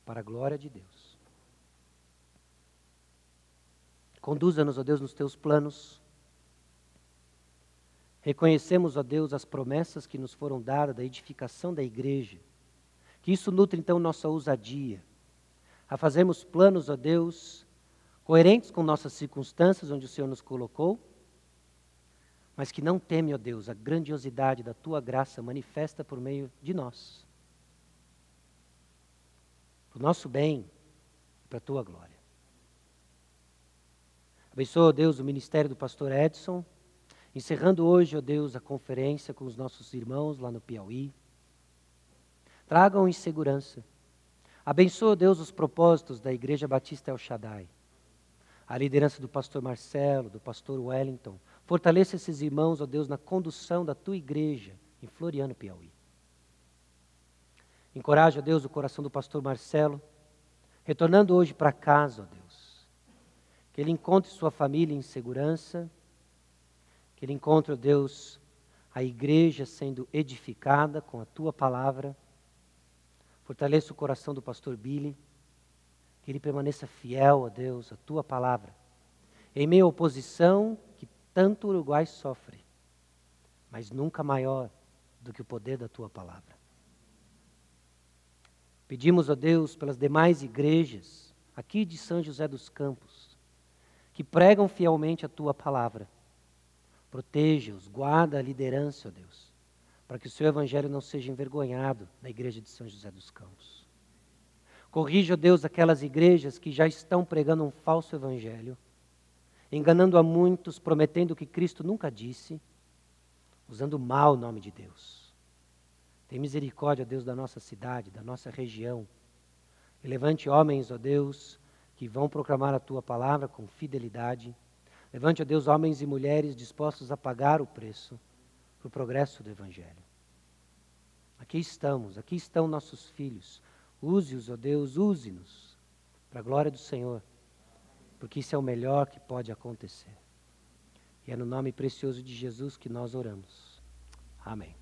para a glória de Deus. Conduza-nos, ó Deus, nos teus planos. Reconhecemos, ó Deus, as promessas que nos foram dadas da edificação da igreja que isso nutre então nossa ousadia, a fazermos planos, ó Deus, coerentes com nossas circunstâncias onde o Senhor nos colocou, mas que não teme, ó Deus, a grandiosidade da tua graça manifesta por meio de nós. Para o nosso bem e para a tua glória. Abençoa, ó Deus, o ministério do pastor Edson, encerrando hoje, ó Deus, a conferência com os nossos irmãos lá no Piauí. Tragam em segurança. Abençoa, Deus, os propósitos da Igreja Batista El Shaddai. A liderança do pastor Marcelo, do pastor Wellington. Fortaleça esses irmãos, ó Deus, na condução da tua igreja em Floriano, Piauí. Encoraja, Deus, o coração do pastor Marcelo, retornando hoje para casa, ó Deus. Que ele encontre sua família em segurança, ele encontre, ó Deus, a igreja sendo edificada com a tua palavra Fortaleça o coração do pastor Billy, que ele permaneça fiel a Deus, a tua palavra. Em meio à oposição que tanto o Uruguai sofre, mas nunca maior do que o poder da tua palavra. Pedimos a Deus pelas demais igrejas aqui de São José dos Campos, que pregam fielmente a tua palavra. Proteja-os, guarda a liderança, ó Deus para que o seu evangelho não seja envergonhado na igreja de São José dos Campos. Corrija, ó Deus, aquelas igrejas que já estão pregando um falso evangelho, enganando a muitos, prometendo o que Cristo nunca disse, usando mal o nome de Deus. Tem misericórdia, ó Deus, da nossa cidade, da nossa região. E levante homens, ó Deus, que vão proclamar a tua palavra com fidelidade. Levante, ó Deus, homens e mulheres dispostos a pagar o preço para o progresso do Evangelho. Aqui estamos, aqui estão nossos filhos. Use-os, ó Deus, use-nos para a glória do Senhor, porque isso é o melhor que pode acontecer. E é no nome precioso de Jesus que nós oramos. Amém.